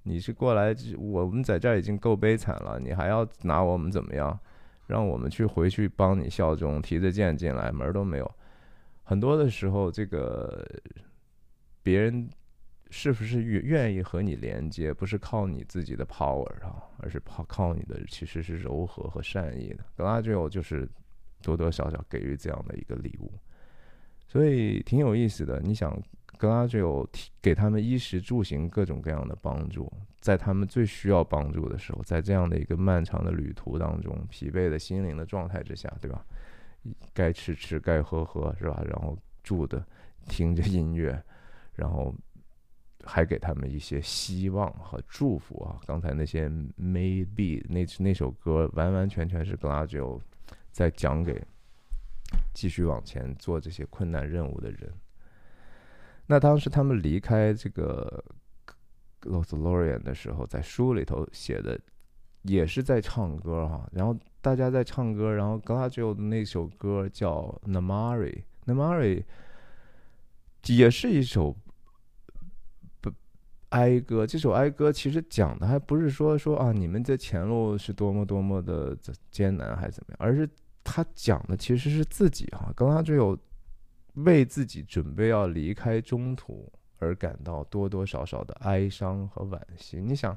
你是过来，我们在这儿已经够悲惨了，你还要拿我们怎么样？让我们去回去帮你效忠，提着剑进来，门儿都没有。很多的时候，这个别人。是不是愿愿意和你连接？不是靠你自己的 power 啊，而是靠靠你的其实是柔和和善意的。格拉吉欧就是多多少少给予这样的一个礼物，所以挺有意思的。你想，格拉吉欧给他们衣食住行各种各样的帮助，在他们最需要帮助的时候，在这样的一个漫长的旅途当中，疲惫的心灵的状态之下，对吧？该吃吃，该喝喝，是吧？然后住的，听着音乐，然后。还给他们一些希望和祝福啊！刚才那些 maybe 那那首歌完完全全是 Gladio 在讲给继续往前做这些困难任务的人。那当时他们离开这个 Lothlorien 的时候，在书里头写的也是在唱歌哈。然后大家在唱歌，然后 Gladio 的那首歌叫 Namari，Namari 也是一首不。哀歌，这首哀歌其实讲的还不是说说啊，你们在前路是多么多么的艰难还是怎么样，而是他讲的其实是自己哈，刚刚就有为自己准备要离开中途而感到多多少少的哀伤和惋惜。你想，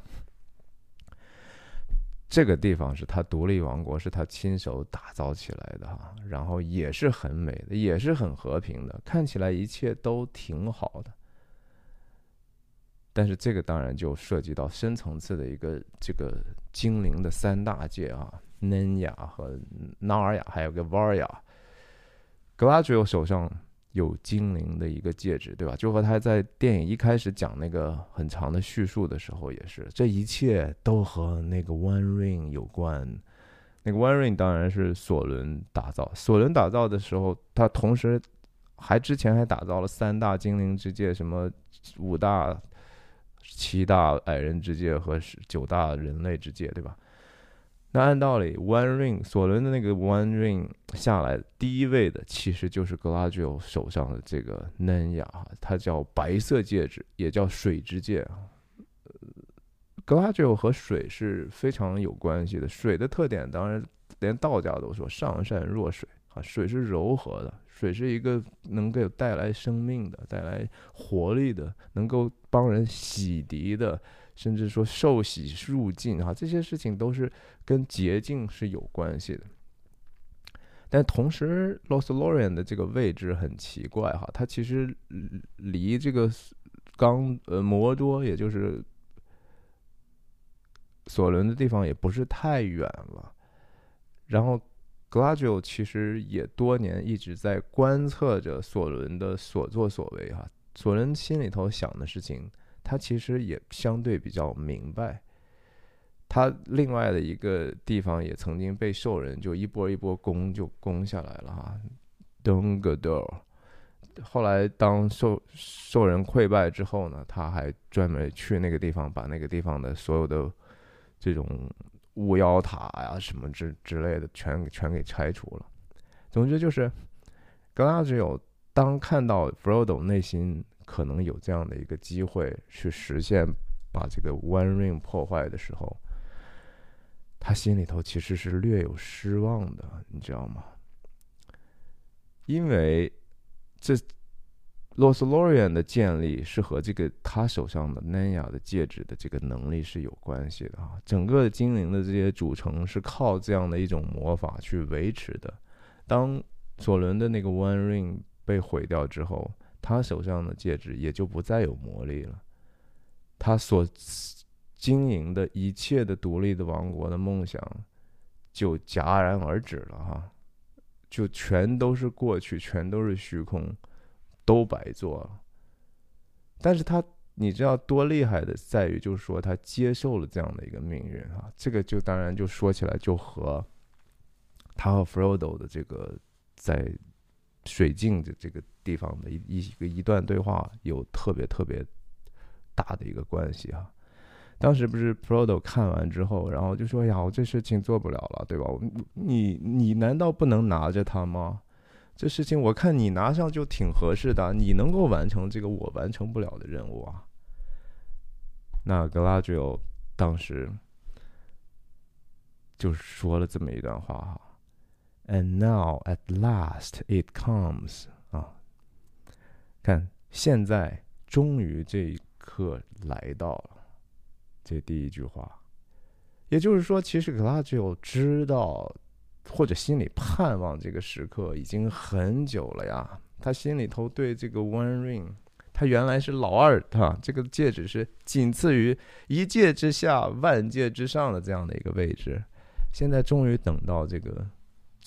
这个地方是他独立王国，是他亲手打造起来的哈，然后也是很美的，也是很和平的，看起来一切都挺好的。但是这个当然就涉及到深层次的一个这个精灵的三大界啊，嫩雅和纳尔雅，还有个瓦尔雅。格拉吉欧手上有精灵的一个戒指，对吧？就和他在电影一开始讲那个很长的叙述的时候也是，这一切都和那个 One Ring 有关。那个 One Ring 当然是索伦打造，索伦打造的时候，他同时还之前还打造了三大精灵之戒，什么五大。七大矮人之戒和九大人类之戒，对吧？那按道理，One Ring 索伦的那个 One Ring 下来，第一位的其实就是格拉吉欧手上的这个嫩雅，它叫白色戒指，也叫水之戒啊。格拉吉欧和水是非常有关系的，水的特点当然连道家都说上善若水啊，水是柔和的。水是一个能够带来生命的、带来活力的、能够帮人洗涤的，甚至说受洗入境哈，这些事情都是跟洁净是有关系的。但同时，Lothlorien 的这个位置很奇怪哈，它其实离这个刚呃摩多，也就是索伦的地方，也不是太远了。然后。，Gladio 其实也多年一直在观测着索伦的所作所为哈，索伦心里头想的事情，他其实也相对比较明白。他另外的一个地方也曾经被兽人就一波一波攻就攻下来了哈，登格德尔。后来当兽兽人溃败之后呢，他还专门去那个地方把那个地方的所有的这种。巫妖塔呀，什么之之类的，全全给拆除了。总之就是，格拉只有当看到 Frodo 内心可能有这样的一个机会去实现把这个 One Ring 破坏的时候，他心里头其实是略有失望的，你知道吗？因为这 l o s Lorian 的建立是和这个他手上的 Nanya 的戒指的这个能力是有关系的啊。整个精灵的这些组成是靠这样的一种魔法去维持的。当索伦的那个 One Ring 被毁掉之后，他手上的戒指也就不再有魔力了。他所经营的一切的独立的王国的梦想就戛然而止了哈，就全都是过去，全都是虚空。都白做了，但是他你知道多厉害的在于，就是说他接受了这样的一个命运啊，这个就当然就说起来就和他和 Frodo 的这个在水镜的这个地方的一一个一段对话有特别特别大的一个关系啊。当时不是 Prodo 看完之后，然后就说呀，我这事情做不了了，对吧？你你难道不能拿着它吗？这事情我看你拿上就挺合适的，你能够完成这个我完成不了的任务啊。那格拉吉欧当时就说了这么一段话哈，And now at last it comes 啊，看现在终于这一刻来到了，这第一句话，也就是说，其实格拉吉欧知道。或者心里盼望这个时刻已经很久了呀，他心里头对这个 One Ring，他原来是老二，哈，这个戒指是仅次于一戒之下万戒之上的这样的一个位置，现在终于等到这个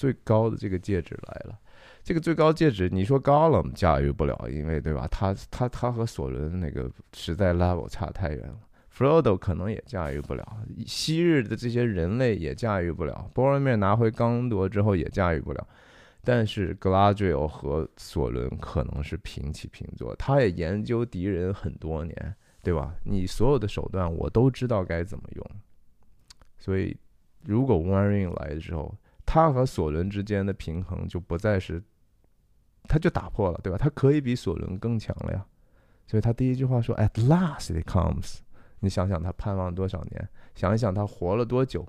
最高的这个戒指来了。这个最高戒指，你说高了驾驭不了，因为对吧？他他他和索伦那个实在 level 差太远了。Frodo 可能也驾驭不了，昔日的这些人类也驾驭不了。波罗米拿回刚铎之后也驾驭不了，但是 Galadriel 和索伦可能是平起平坐。他也研究敌人很多年，对吧？你所有的手段我都知道该怎么用。所以，如果 One Ring 来的时候，他和索伦之间的平衡就不再是，他就打破了，对吧？他可以比索伦更强了呀。所以他第一句话说：“At last it comes。”你想想他盼望多少年？想一想他活了多久？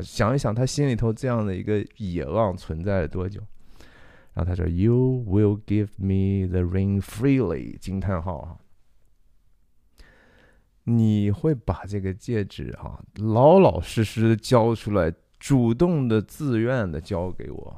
想一想他心里头这样的一个野望存在了多久？然后他说：“You will give me the ring freely。”惊叹号啊！你会把这个戒指啊老老实实的交出来，主动的、自愿的交给我。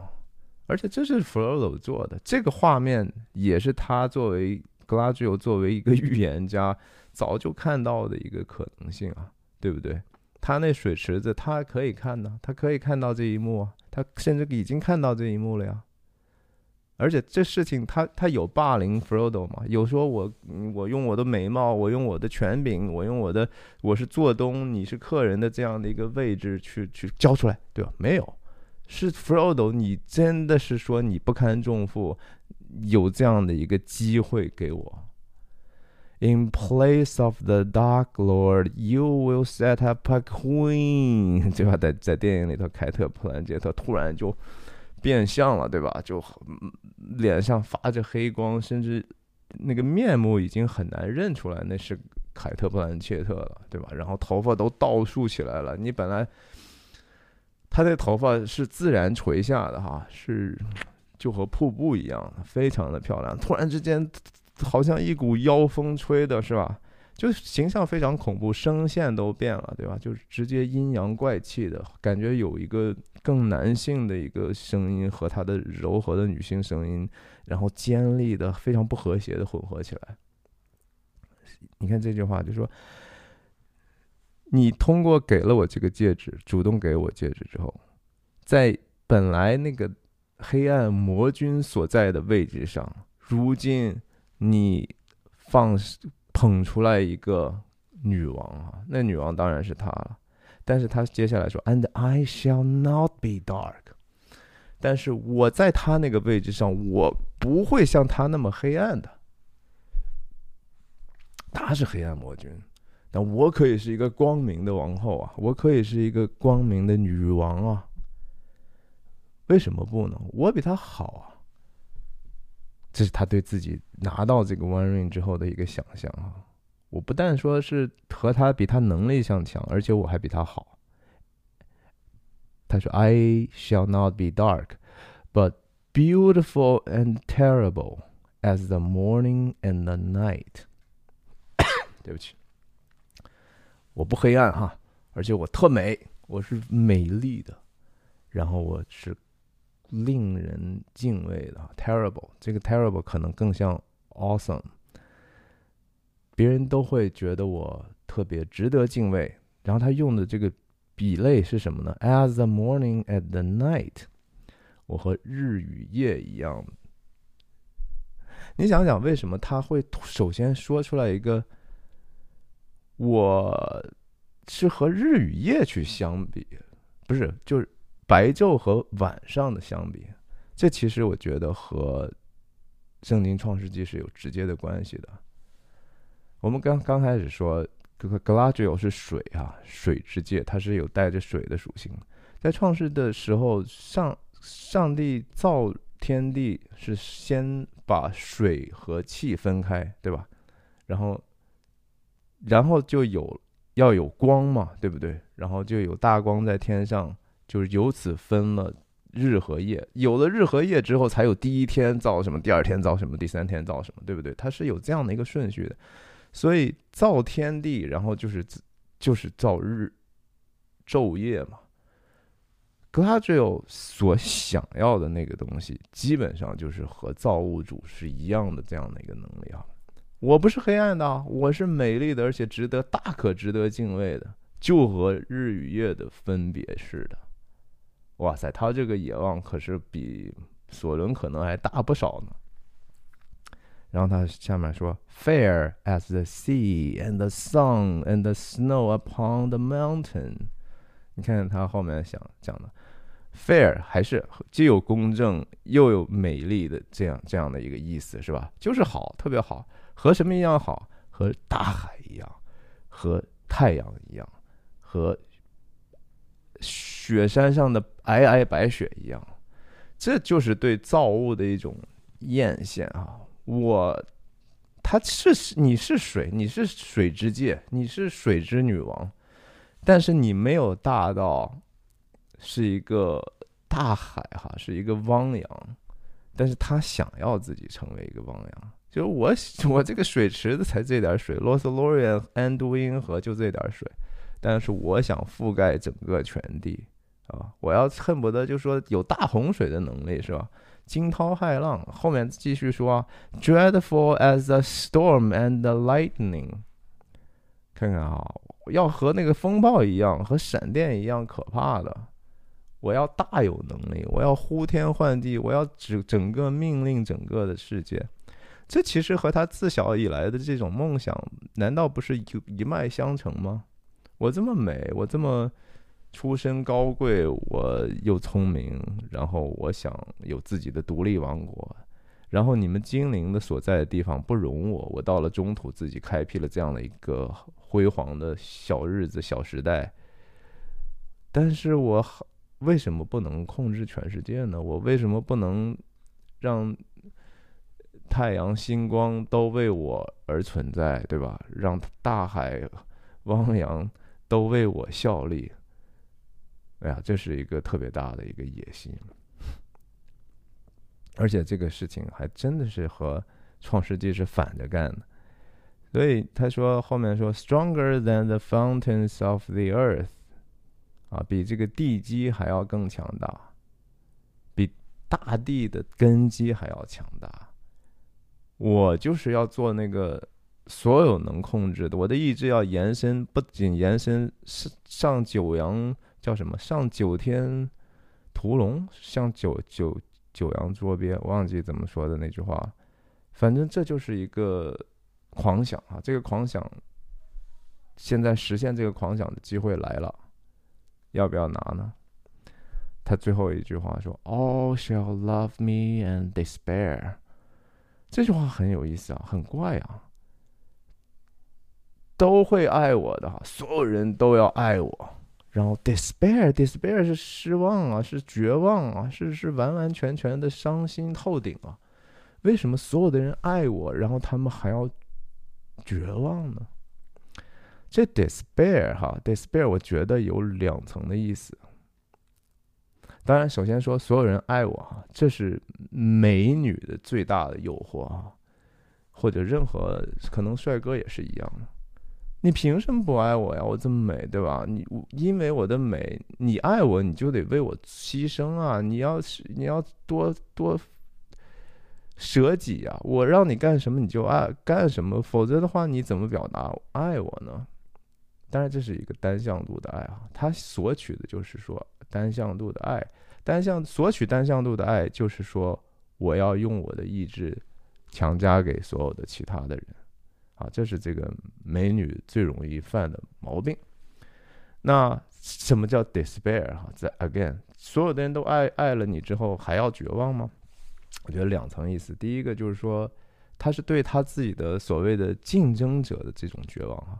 而且这是弗罗多做的，这个画面也是他作为 g l a d i o 作为一个预言家。早就看到的一个可能性啊，对不对？他那水池子，他可以看呢，他可以看到这一幕啊，他甚至已经看到这一幕了呀。而且这事情，他他有霸凌 Frodo 吗？有说我我用我的美貌，我用我的权柄，我用我的我是做东，你是客人的这样的一个位置去去交出来，对吧？没有，是 Frodo，你真的是说你不堪重负，有这样的一个机会给我。In place of the Dark Lord, you will set up a queen，对吧？在在电影里头，凯特·普兰杰特突然就变相了，对吧？就脸上发着黑光，甚至那个面目已经很难认出来那是凯特·布兰切特了，对吧？然后头发都倒竖起来了。你本来他的头发是自然垂下的哈，是就和瀑布一样，非常的漂亮。突然之间。好像一股妖风吹的是吧？就形象非常恐怖，声线都变了，对吧？就是直接阴阳怪气的感觉，有一个更男性的一个声音和他的柔和的女性声音，然后尖利的非常不和谐的混合起来。你看这句话，就说你通过给了我这个戒指，主动给我戒指之后，在本来那个黑暗魔君所在的位置上，如今。你放捧出来一个女王啊，那女王当然是她了。但是她接下来说，And I shall not be dark。但是我在她那个位置上，我不会像她那么黑暗的。她是黑暗魔君，但我可以是一个光明的王后啊，我可以是一个光明的女王啊。为什么不呢？我比她好啊。这是他对自己拿到这个 One Ring 之后的一个想象啊！我不但说是和他比他能力相强，而且我还比他好。他说：“I shall not be dark, but beautiful and terrible as the morning and the night。对不起，我不黑暗哈，而且我特美，我是美丽的，然后我是令人敬畏的，terrible。这个 terrible 可能更像 awesome，别人都会觉得我特别值得敬畏。然后他用的这个比类是什么呢？As the morning at the night，我和日与夜一样。你想想，为什么他会首先说出来一个？我是和日与夜去相比，不是就是白昼和晚上的相比。这其实我觉得和圣经创世纪是有直接的关系的。我们刚刚开始说，格格拉吉欧是水啊，水之界，它是有带着水的属性。在创世的时候，上上帝造天地是先把水和气分开，对吧？然后。然后就有要有光嘛，对不对？然后就有大光在天上，就是由此分了日和夜。有了日和夜之后，才有第一天造什么，第二天造什么，第三天造什么，对不对？它是有这样的一个顺序的。所以造天地，然后就是就是造日昼夜嘛。格拉只有所想要的那个东西，基本上就是和造物主是一样的这样的一个能力啊。我不是黑暗的，我是美丽的，而且值得大可值得敬畏的，就和日与夜的分别似的。哇塞，他这个野望可是比索伦可能还大不少呢。然后他下面说：“Fair as the sea and the sun and the snow upon the mountain。”你看他后面想讲的，“fair” 还是既有公正又有美丽的这样这样的一个意思，是吧？就是好，特别好。和什么一样好？和大海一样，和太阳一样，和雪山上的皑皑白雪一样，这就是对造物的一种艳羡啊！我，他是你是水，你是水之界，你是水之女王，但是你没有大到是一个大海哈，是一个汪洋，但是他想要自己成为一个汪洋。就我我这个水池子才这点水，罗斯洛瑞安都因河就这点水，但是我想覆盖整个全地啊！我要恨不得就说有大洪水的能力是吧？惊涛骇浪，后面继续说，dreadful as a storm and lightning，看看啊，要和那个风暴一样，和闪电一样可怕的，我要大有能力，我要呼天唤地，我要整整个命令整个的世界。这其实和他自小以来的这种梦想，难道不是一一脉相承吗？我这么美，我这么出身高贵，我又聪明，然后我想有自己的独立王国，然后你们精灵的所在的地方不容我，我到了中土自己开辟了这样的一个辉煌的小日子、小时代。但是我为什么不能控制全世界呢？我为什么不能让？太阳、星光都为我而存在，对吧？让大海、汪洋都为我效力。哎呀，这是一个特别大的一个野心，而且这个事情还真的是和《创世纪》是反着干的。所以他说后面说，“Stronger than the fountains of the earth”，啊，比这个地基还要更强大，比大地的根基还要强大。我就是要做那个所有能控制的，我的意志要延伸，不仅延伸上上九阳叫什么？上九天屠龙，上九九九阳捉鳖，忘记怎么说的那句话。反正这就是一个狂想啊！这个狂想，现在实现这个狂想的机会来了，要不要拿呢？他最后一句话说：“All shall love me and despair。”这句话很有意思啊，很怪啊，都会爱我的哈，所有人都要爱我。然后 despair，despair 是失望啊，是绝望啊，是是完完全全的伤心透顶啊。为什么所有的人爱我，然后他们还要绝望呢？这 despair 哈，despair 我觉得有两层的意思。当然，首先说所有人爱我哈，这是美女的最大的诱惑啊，或者任何可能帅哥也是一样的。你凭什么不爱我呀？我这么美，对吧？你因为我的美，你爱我，你就得为我牺牲啊！你要是你要多多舍己啊！我让你干什么你就爱干什么，否则的话你怎么表达爱我呢？当然，这是一个单向度的爱啊，他索取的就是说单向度的爱，单向索取单向度的爱，就是说我要用我的意志强加给所有的其他的人。啊，这是这个美女最容易犯的毛病。那什么叫 despair？哈，在 again，所有的人都爱爱了你之后，还要绝望吗？我觉得两层意思。第一个就是说，他是对他自己的所谓的竞争者的这种绝望啊。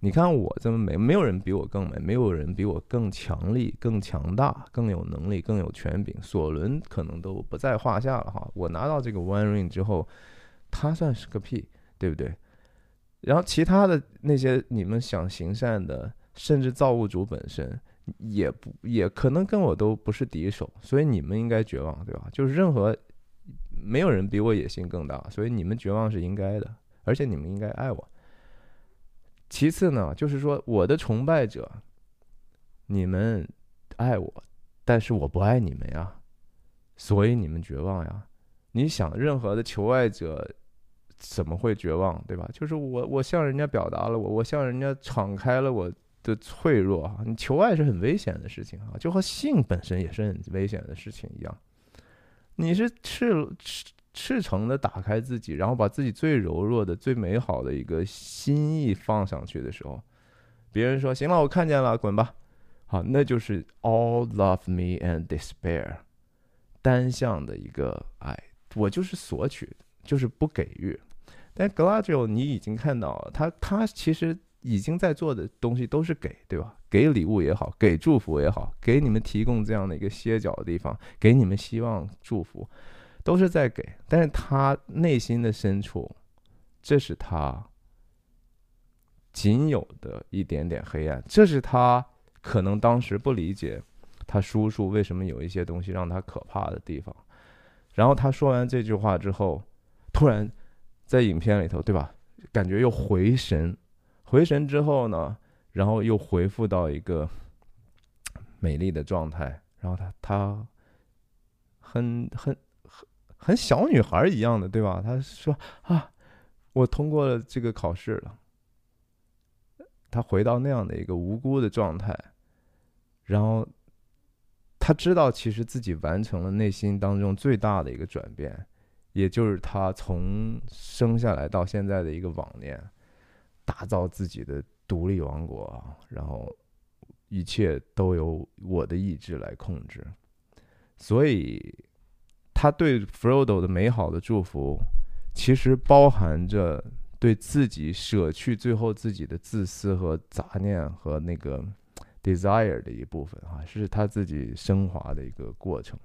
你看我这么美，没有人比我更美，没有人比我更强力、更强大、更有能力、更有权柄，索伦可能都不在话下了哈。我拿到这个 One Ring 之后，他算是个屁，对不对？然后其他的那些你们想行善的，甚至造物主本身也不也可能跟我都不是敌手，所以你们应该绝望，对吧？就是任何没有人比我野心更大，所以你们绝望是应该的，而且你们应该爱我。其次呢，就是说我的崇拜者，你们爱我，但是我不爱你们呀，所以你们绝望呀。你想任何的求爱者。怎么会绝望，对吧？就是我，我向人家表达了我，我向人家敞开了我的脆弱啊！你求爱是很危险的事情啊，就和性本身也是很危险的事情一样。你是赤赤赤诚的打开自己，然后把自己最柔弱的、最美好的一个心意放上去的时候，别人说行了，我看见了，滚吧。好，那就是 all love me and despair，单向的一个爱，我就是索取，就是不给予。但 Gladio，你已经看到了，他他其实已经在做的东西都是给，对吧？给礼物也好，给祝福也好，给你们提供这样的一个歇脚的地方，给你们希望祝福，都是在给。但是他内心的深处，这是他仅有的一点点黑暗，这是他可能当时不理解他叔叔为什么有一些东西让他可怕的地方。然后他说完这句话之后，突然。在影片里头，对吧？感觉又回神，回神之后呢，然后又恢复到一个美丽的状态。然后他他很很很很小女孩一样的，对吧？他说啊，我通过了这个考试了。他回到那样的一个无辜的状态，然后他知道，其实自己完成了内心当中最大的一个转变。也就是他从生下来到现在的一个妄念，打造自己的独立王国，然后一切都由我的意志来控制。所以，他对 Frodo 的美好的祝福，其实包含着对自己舍去最后自己的自私和杂念和那个 desire 的一部分啊，是他自己升华的一个过程。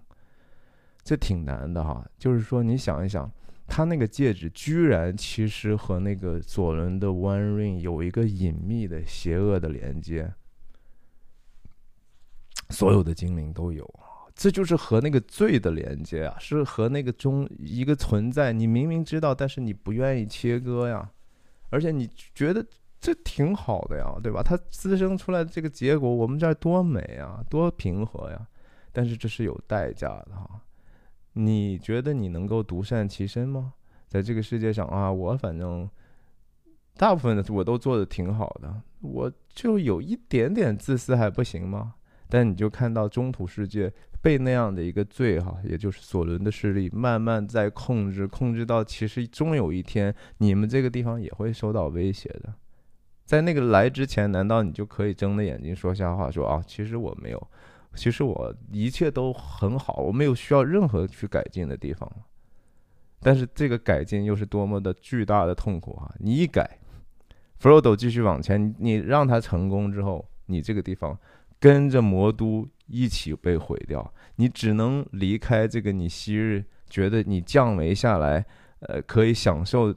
这挺难的哈，就是说你想一想，他那个戒指居然其实和那个左轮的 One Ring 有一个隐秘的邪恶的连接，所有的精灵都有，这就是和那个罪的连接啊，是和那个中一个存在，你明明知道，但是你不愿意切割呀，而且你觉得这挺好的呀，对吧？它滋生出来的这个结果，我们这儿多美啊，多平和呀，但是这是有代价的哈。你觉得你能够独善其身吗？在这个世界上啊，我反正大部分的我都做的挺好的，我就有一点点自私还不行吗？但你就看到中土世界被那样的一个罪哈，也就是索伦的势力慢慢在控制，控制到其实终有一天你们这个地方也会受到威胁的。在那个来之前，难道你就可以睁着眼睛说瞎话，说啊，其实我没有。其实我一切都很好，我没有需要任何去改进的地方。但是这个改进又是多么的巨大的痛苦啊！你一改，Frodo 继续往前，你让他成功之后，你这个地方跟着魔都一起被毁掉，你只能离开这个你昔日觉得你降维下来，呃，可以享受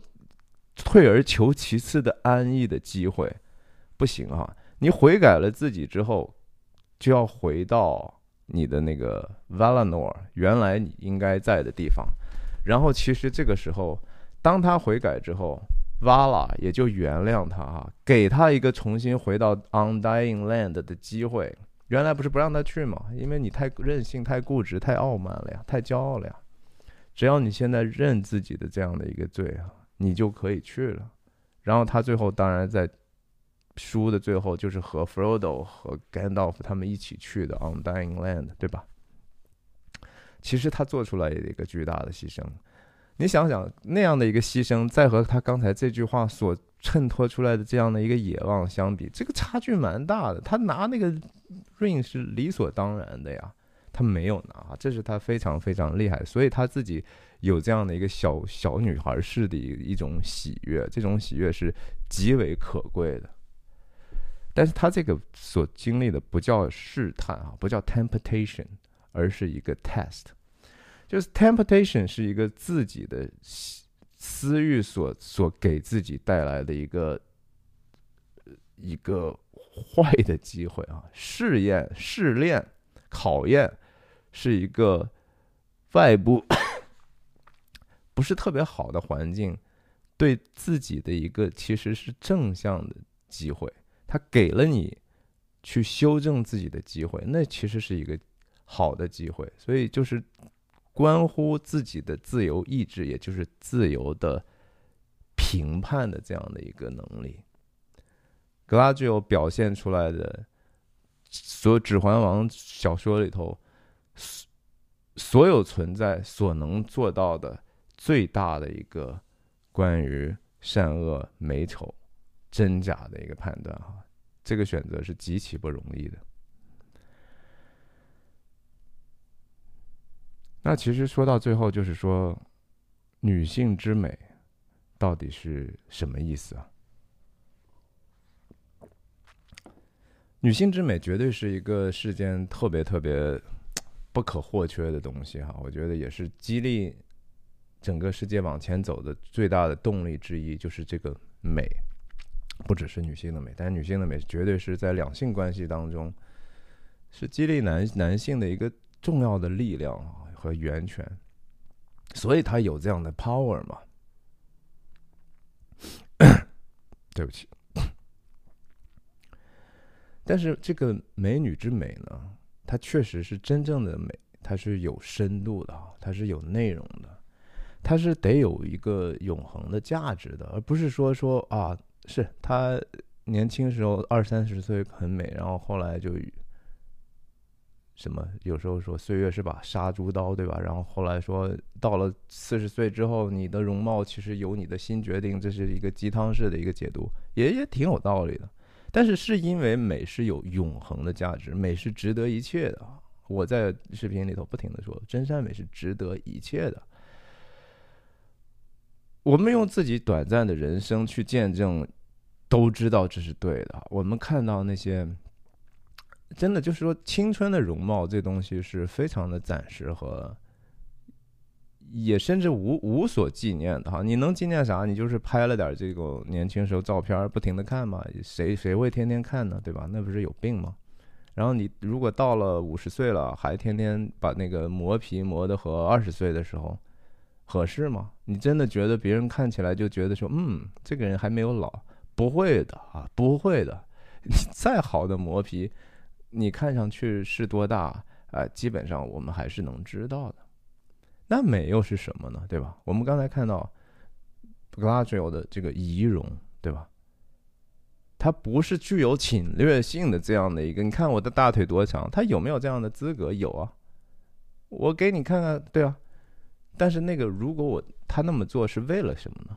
退而求其次的安逸的机会。不行啊！你悔改了自己之后。就要回到你的那个 Valinor 原来你应该在的地方。然后其实这个时候，当他悔改之后，Vala 也就原谅他啊，给他一个重新回到 Undying Land 的机会。原来不是不让他去吗？因为你太任性、太固执、太傲慢了呀，太骄傲了呀。只要你现在认自己的这样的一个罪啊，你就可以去了。然后他最后当然在书的最后就是和 Frodo 和 Gandalf 他们一起去的 Undying Land，对吧？其实他做出来一个巨大的牺牲，你想想那样的一个牺牲，再和他刚才这句话所衬托出来的这样的一个野望相比，这个差距蛮大的。他拿那个 ring 是理所当然的呀，他没有拿，这是他非常非常厉害，所以他自己有这样的一个小小女孩式的一一种喜悦，这种喜悦是极为可贵的。但是他这个所经历的不叫试探啊，不叫 temptation。而是一个 test，就是 temptation 是一个自己的私欲所所给自己带来的一个一个坏的机会啊，试验、试炼、考验，是一个外部 不是特别好的环境对自己的一个其实是正向的机会，他给了你去修正自己的机会，那其实是一个。好的机会，所以就是关乎自己的自由意志，也就是自由的评判的这样的一个能力。格拉吉欧表现出来的所有《指环王》小说里头所有存在所能做到的最大的一个关于善恶美丑真假的一个判断啊，这个选择是极其不容易的。那其实说到最后，就是说，女性之美到底是什么意思啊？女性之美绝对是一个世间特别特别不可或缺的东西哈。我觉得也是激励整个世界往前走的最大的动力之一，就是这个美，不只是女性的美，但是女性的美绝对是在两性关系当中是激励男男性的一个重要的力量。和源泉，所以他有这样的 power 嘛？对不起，但是这个美女之美呢，它确实是真正的美，它是有深度的，它是有内容的，它是得有一个永恒的价值的，而不是说说啊，是她年轻时候二三十岁很美，然后后来就。什么？有时候说岁月是把杀猪刀，对吧？然后后来说到了四十岁之后，你的容貌其实由你的心决定，这是一个鸡汤式的一个解读，也也挺有道理的。但是是因为美是有永恒的价值，美是值得一切的。我在视频里头不停的说，真善美是值得一切的。我们用自己短暂的人生去见证，都知道这是对的。我们看到那些。真的就是说，青春的容貌这东西是非常的暂时和，也甚至无无所纪念的哈。你能纪念啥？你就是拍了点这个年轻时候照片，不停的看嘛。谁谁会天天看呢？对吧？那不是有病吗？然后你如果到了五十岁了，还天天把那个磨皮磨的和二十岁的时候合适吗？你真的觉得别人看起来就觉得说，嗯，这个人还没有老？不会的啊，不会的。你再好的磨皮。你看上去是多大啊？基本上我们还是能知道的。那美又是什么呢？对吧？我们刚才看到 g l a d i o 的这个仪容，对吧？它不是具有侵略性的这样的一个。你看我的大腿多长，他有没有这样的资格？有啊。我给你看看，对啊。但是那个，如果我他那么做是为了什么呢？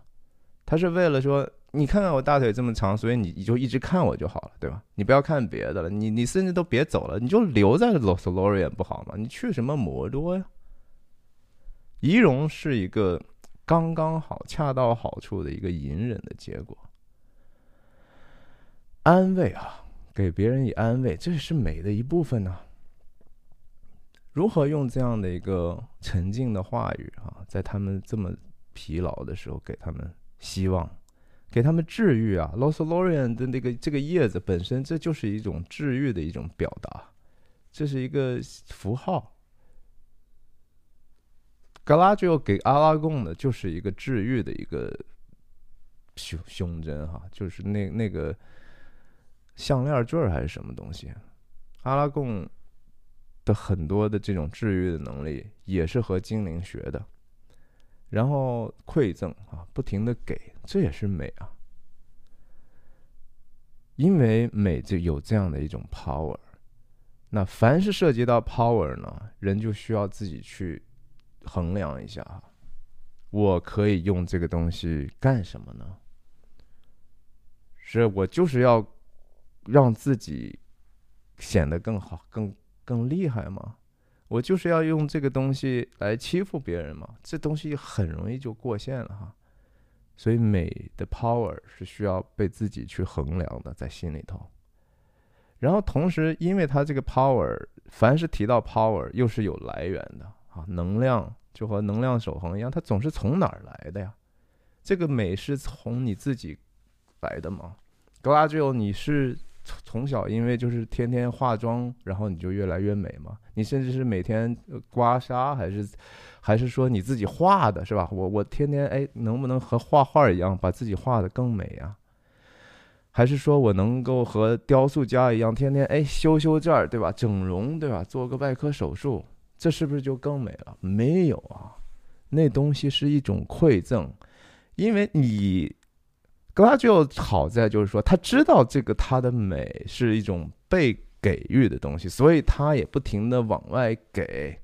他是为了说。你看看我大腿这么长，所以你你就一直看我就好了，对吧？你不要看别的了，你你甚至都别走了，你就留在 Los Lorian 不好吗？你去什么摩多呀？仪容是一个刚刚好、恰到好处的一个隐忍的结果，安慰啊，给别人以安慰，这是美的一部分呢。如何用这样的一个沉静的话语啊，在他们这么疲劳的时候，给他们希望？给他们治愈啊 l o s Lorian 的那个这个叶子本身，这就是一种治愈的一种表达，这是一个符号。格拉吉欧给阿拉贡的就是一个治愈的一个胸胸针哈，就是那那个项链坠还是什么东西。阿拉贡的很多的这种治愈的能力也是和精灵学的，然后馈赠啊，不停的给，这也是美啊。因为美就有这样的一种 power，那凡是涉及到 power 呢，人就需要自己去衡量一下哈，我可以用这个东西干什么呢？是我就是要让自己显得更好、更更厉害吗？我就是要用这个东西来欺负别人吗？这东西很容易就过线了哈。所以美的 power 是需要被自己去衡量的，在心里头。然后同时，因为它这个 power，凡是提到 power，又是有来源的啊，能量就和能量守恒一样，它总是从哪儿来的呀？这个美是从你自己来的吗？格拉吉欧，你是？从小因为就是天天化妆，然后你就越来越美嘛。你甚至是每天刮痧，还是还是说你自己画的，是吧？我我天天哎，能不能和画画一样，把自己画的更美呀？还是说我能够和雕塑家一样，天天哎修修这儿，对吧？整容，对吧？做个外科手术，这是不是就更美了？没有啊，那东西是一种馈赠，因为你。格拉就好在就是说，他知道这个他的美是一种被给予的东西，所以他也不停的往外给。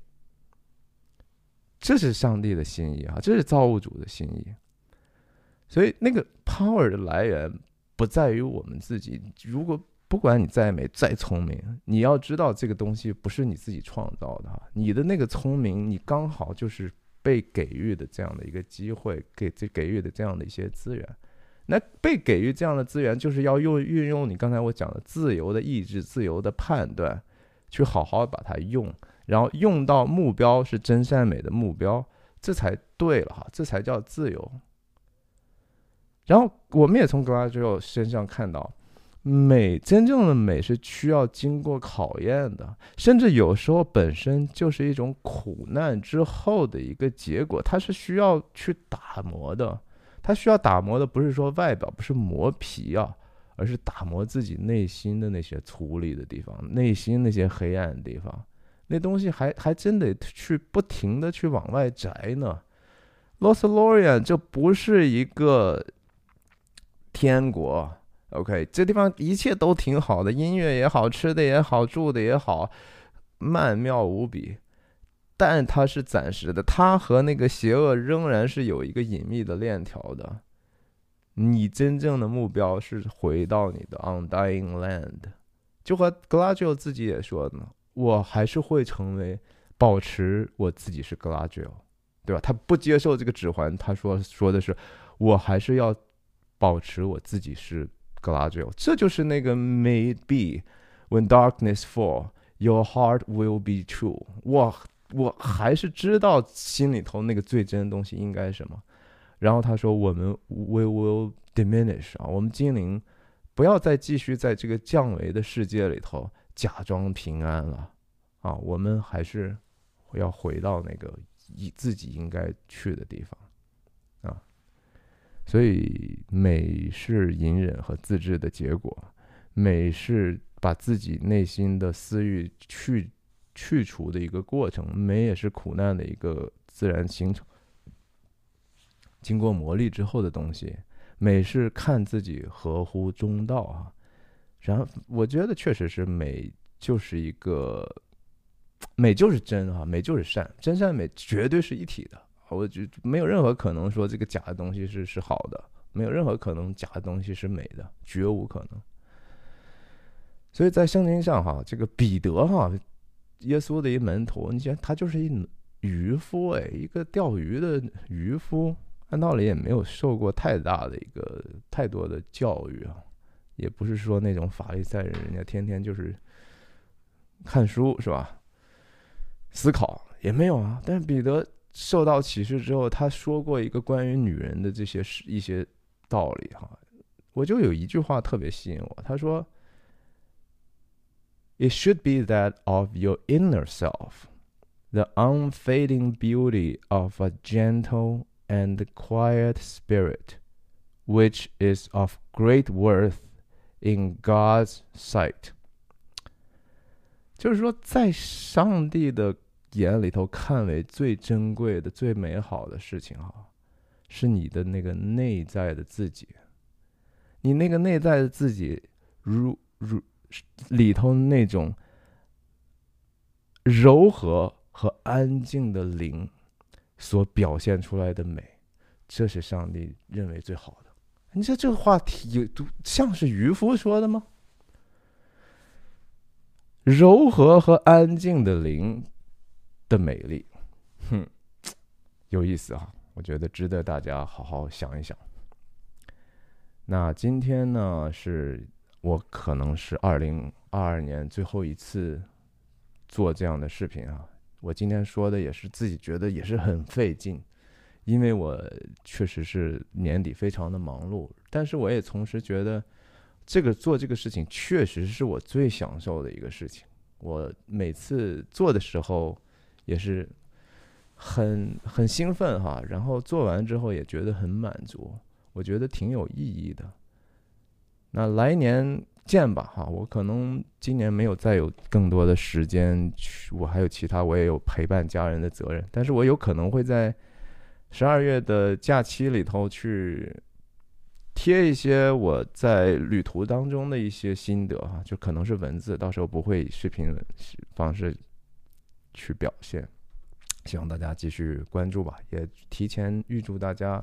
这是上帝的心意啊，这是造物主的心意。所以那个 power 的来源不在于我们自己。如果不管你再美再聪明，你要知道这个东西不是你自己创造的，你的那个聪明，你刚好就是被给予的这样的一个机会，给这给予的这样的一些资源。那被给予这样的资源，就是要用运用你刚才我讲的自由的意志、自由的判断，去好好把它用，然后用到目标是真善美的目标，这才对了哈，这才叫自由。然后我们也从格拉吉欧身上看到，美真正的美是需要经过考验的，甚至有时候本身就是一种苦难之后的一个结果，它是需要去打磨的。他需要打磨的不是说外表，不是磨皮啊，而是打磨自己内心的那些粗粝的地方，内心那些黑暗的地方，那东西还还真得去不停的去往外摘呢。Los Lorian 这不是一个天国，OK，这地方一切都挺好的，音乐也好，吃的也好，住的也好，曼妙无比。但它是暂时的，它和那个邪恶仍然是有一个隐秘的链条的。你真正的目标是回到你的 undying land，就和 Gladio 自己也说呢，我还是会成为保持我自己是 Gladio，，对吧？他不接受这个指环，他说说的是，我还是要保持我自己是 Gladio，。这就是那个 may be when darkness fall, your heart will be true。哇！我还是知道心里头那个最真的东西应该什么，然后他说：“我们 we will diminish 啊，我们精灵不要再继续在这个降维的世界里头假装平安了啊，我们还是要回到那个以自己应该去的地方啊。所以美是隐忍和自制的结果，美是把自己内心的私欲去。”去除的一个过程，美也是苦难的一个自然形成，经过磨砺之后的东西。美是看自己合乎中道啊，然后我觉得确实是美，就是一个美就是真啊，美就是善，真善美绝对是一体的。我觉没有任何可能说这个假的东西是是好的，没有任何可能假的东西是美的，绝无可能。所以在圣经上哈，这个彼得哈。耶稣的一门徒，你想他就是一渔夫哎，一个钓鱼的渔夫，按道理也没有受过太大的一个太多的教育啊，也不是说那种法利赛人，人家天天就是看书是吧？思考也没有啊。但是彼得受到启示之后，他说过一个关于女人的这些一些道理哈，我就有一句话特别吸引我，他说。It should be that of your inner self, the unfading beauty of a gentle and quiet spirit, which is of great worth in God's sight. 就是说，在上帝的眼里头看为最珍贵的、最美好的事情，哈，是你的那个内在的自己。你那个内在的自己，如如 里头那种柔和和安静的灵所表现出来的美，这是上帝认为最好的。你说这个话题像是渔夫说的吗？柔和和安静的灵的美丽，哼，有意思啊！我觉得值得大家好好想一想。那今天呢，是我可能是二零二二年最后一次做这样的视频啊。我今天说的也是自己觉得也是很费劲，因为我确实是年底非常的忙碌，但是我也同时觉得。这个做这个事情确实是我最享受的一个事情。我每次做的时候也是很很兴奋哈，然后做完之后也觉得很满足，我觉得挺有意义的。那来年见吧哈，我可能今年没有再有更多的时间去，我还有其他我也有陪伴家人的责任，但是我有可能会在十二月的假期里头去。贴一些我在旅途当中的一些心得哈，就可能是文字，到时候不会以视频方式去表现。希望大家继续关注吧，也提前预祝大家，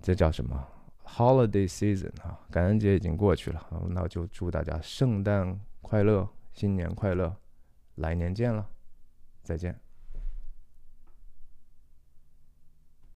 这叫什么？Holiday season 啊，感恩节已经过去了，那就祝大家圣诞快乐，新年快乐，来年见了，再见。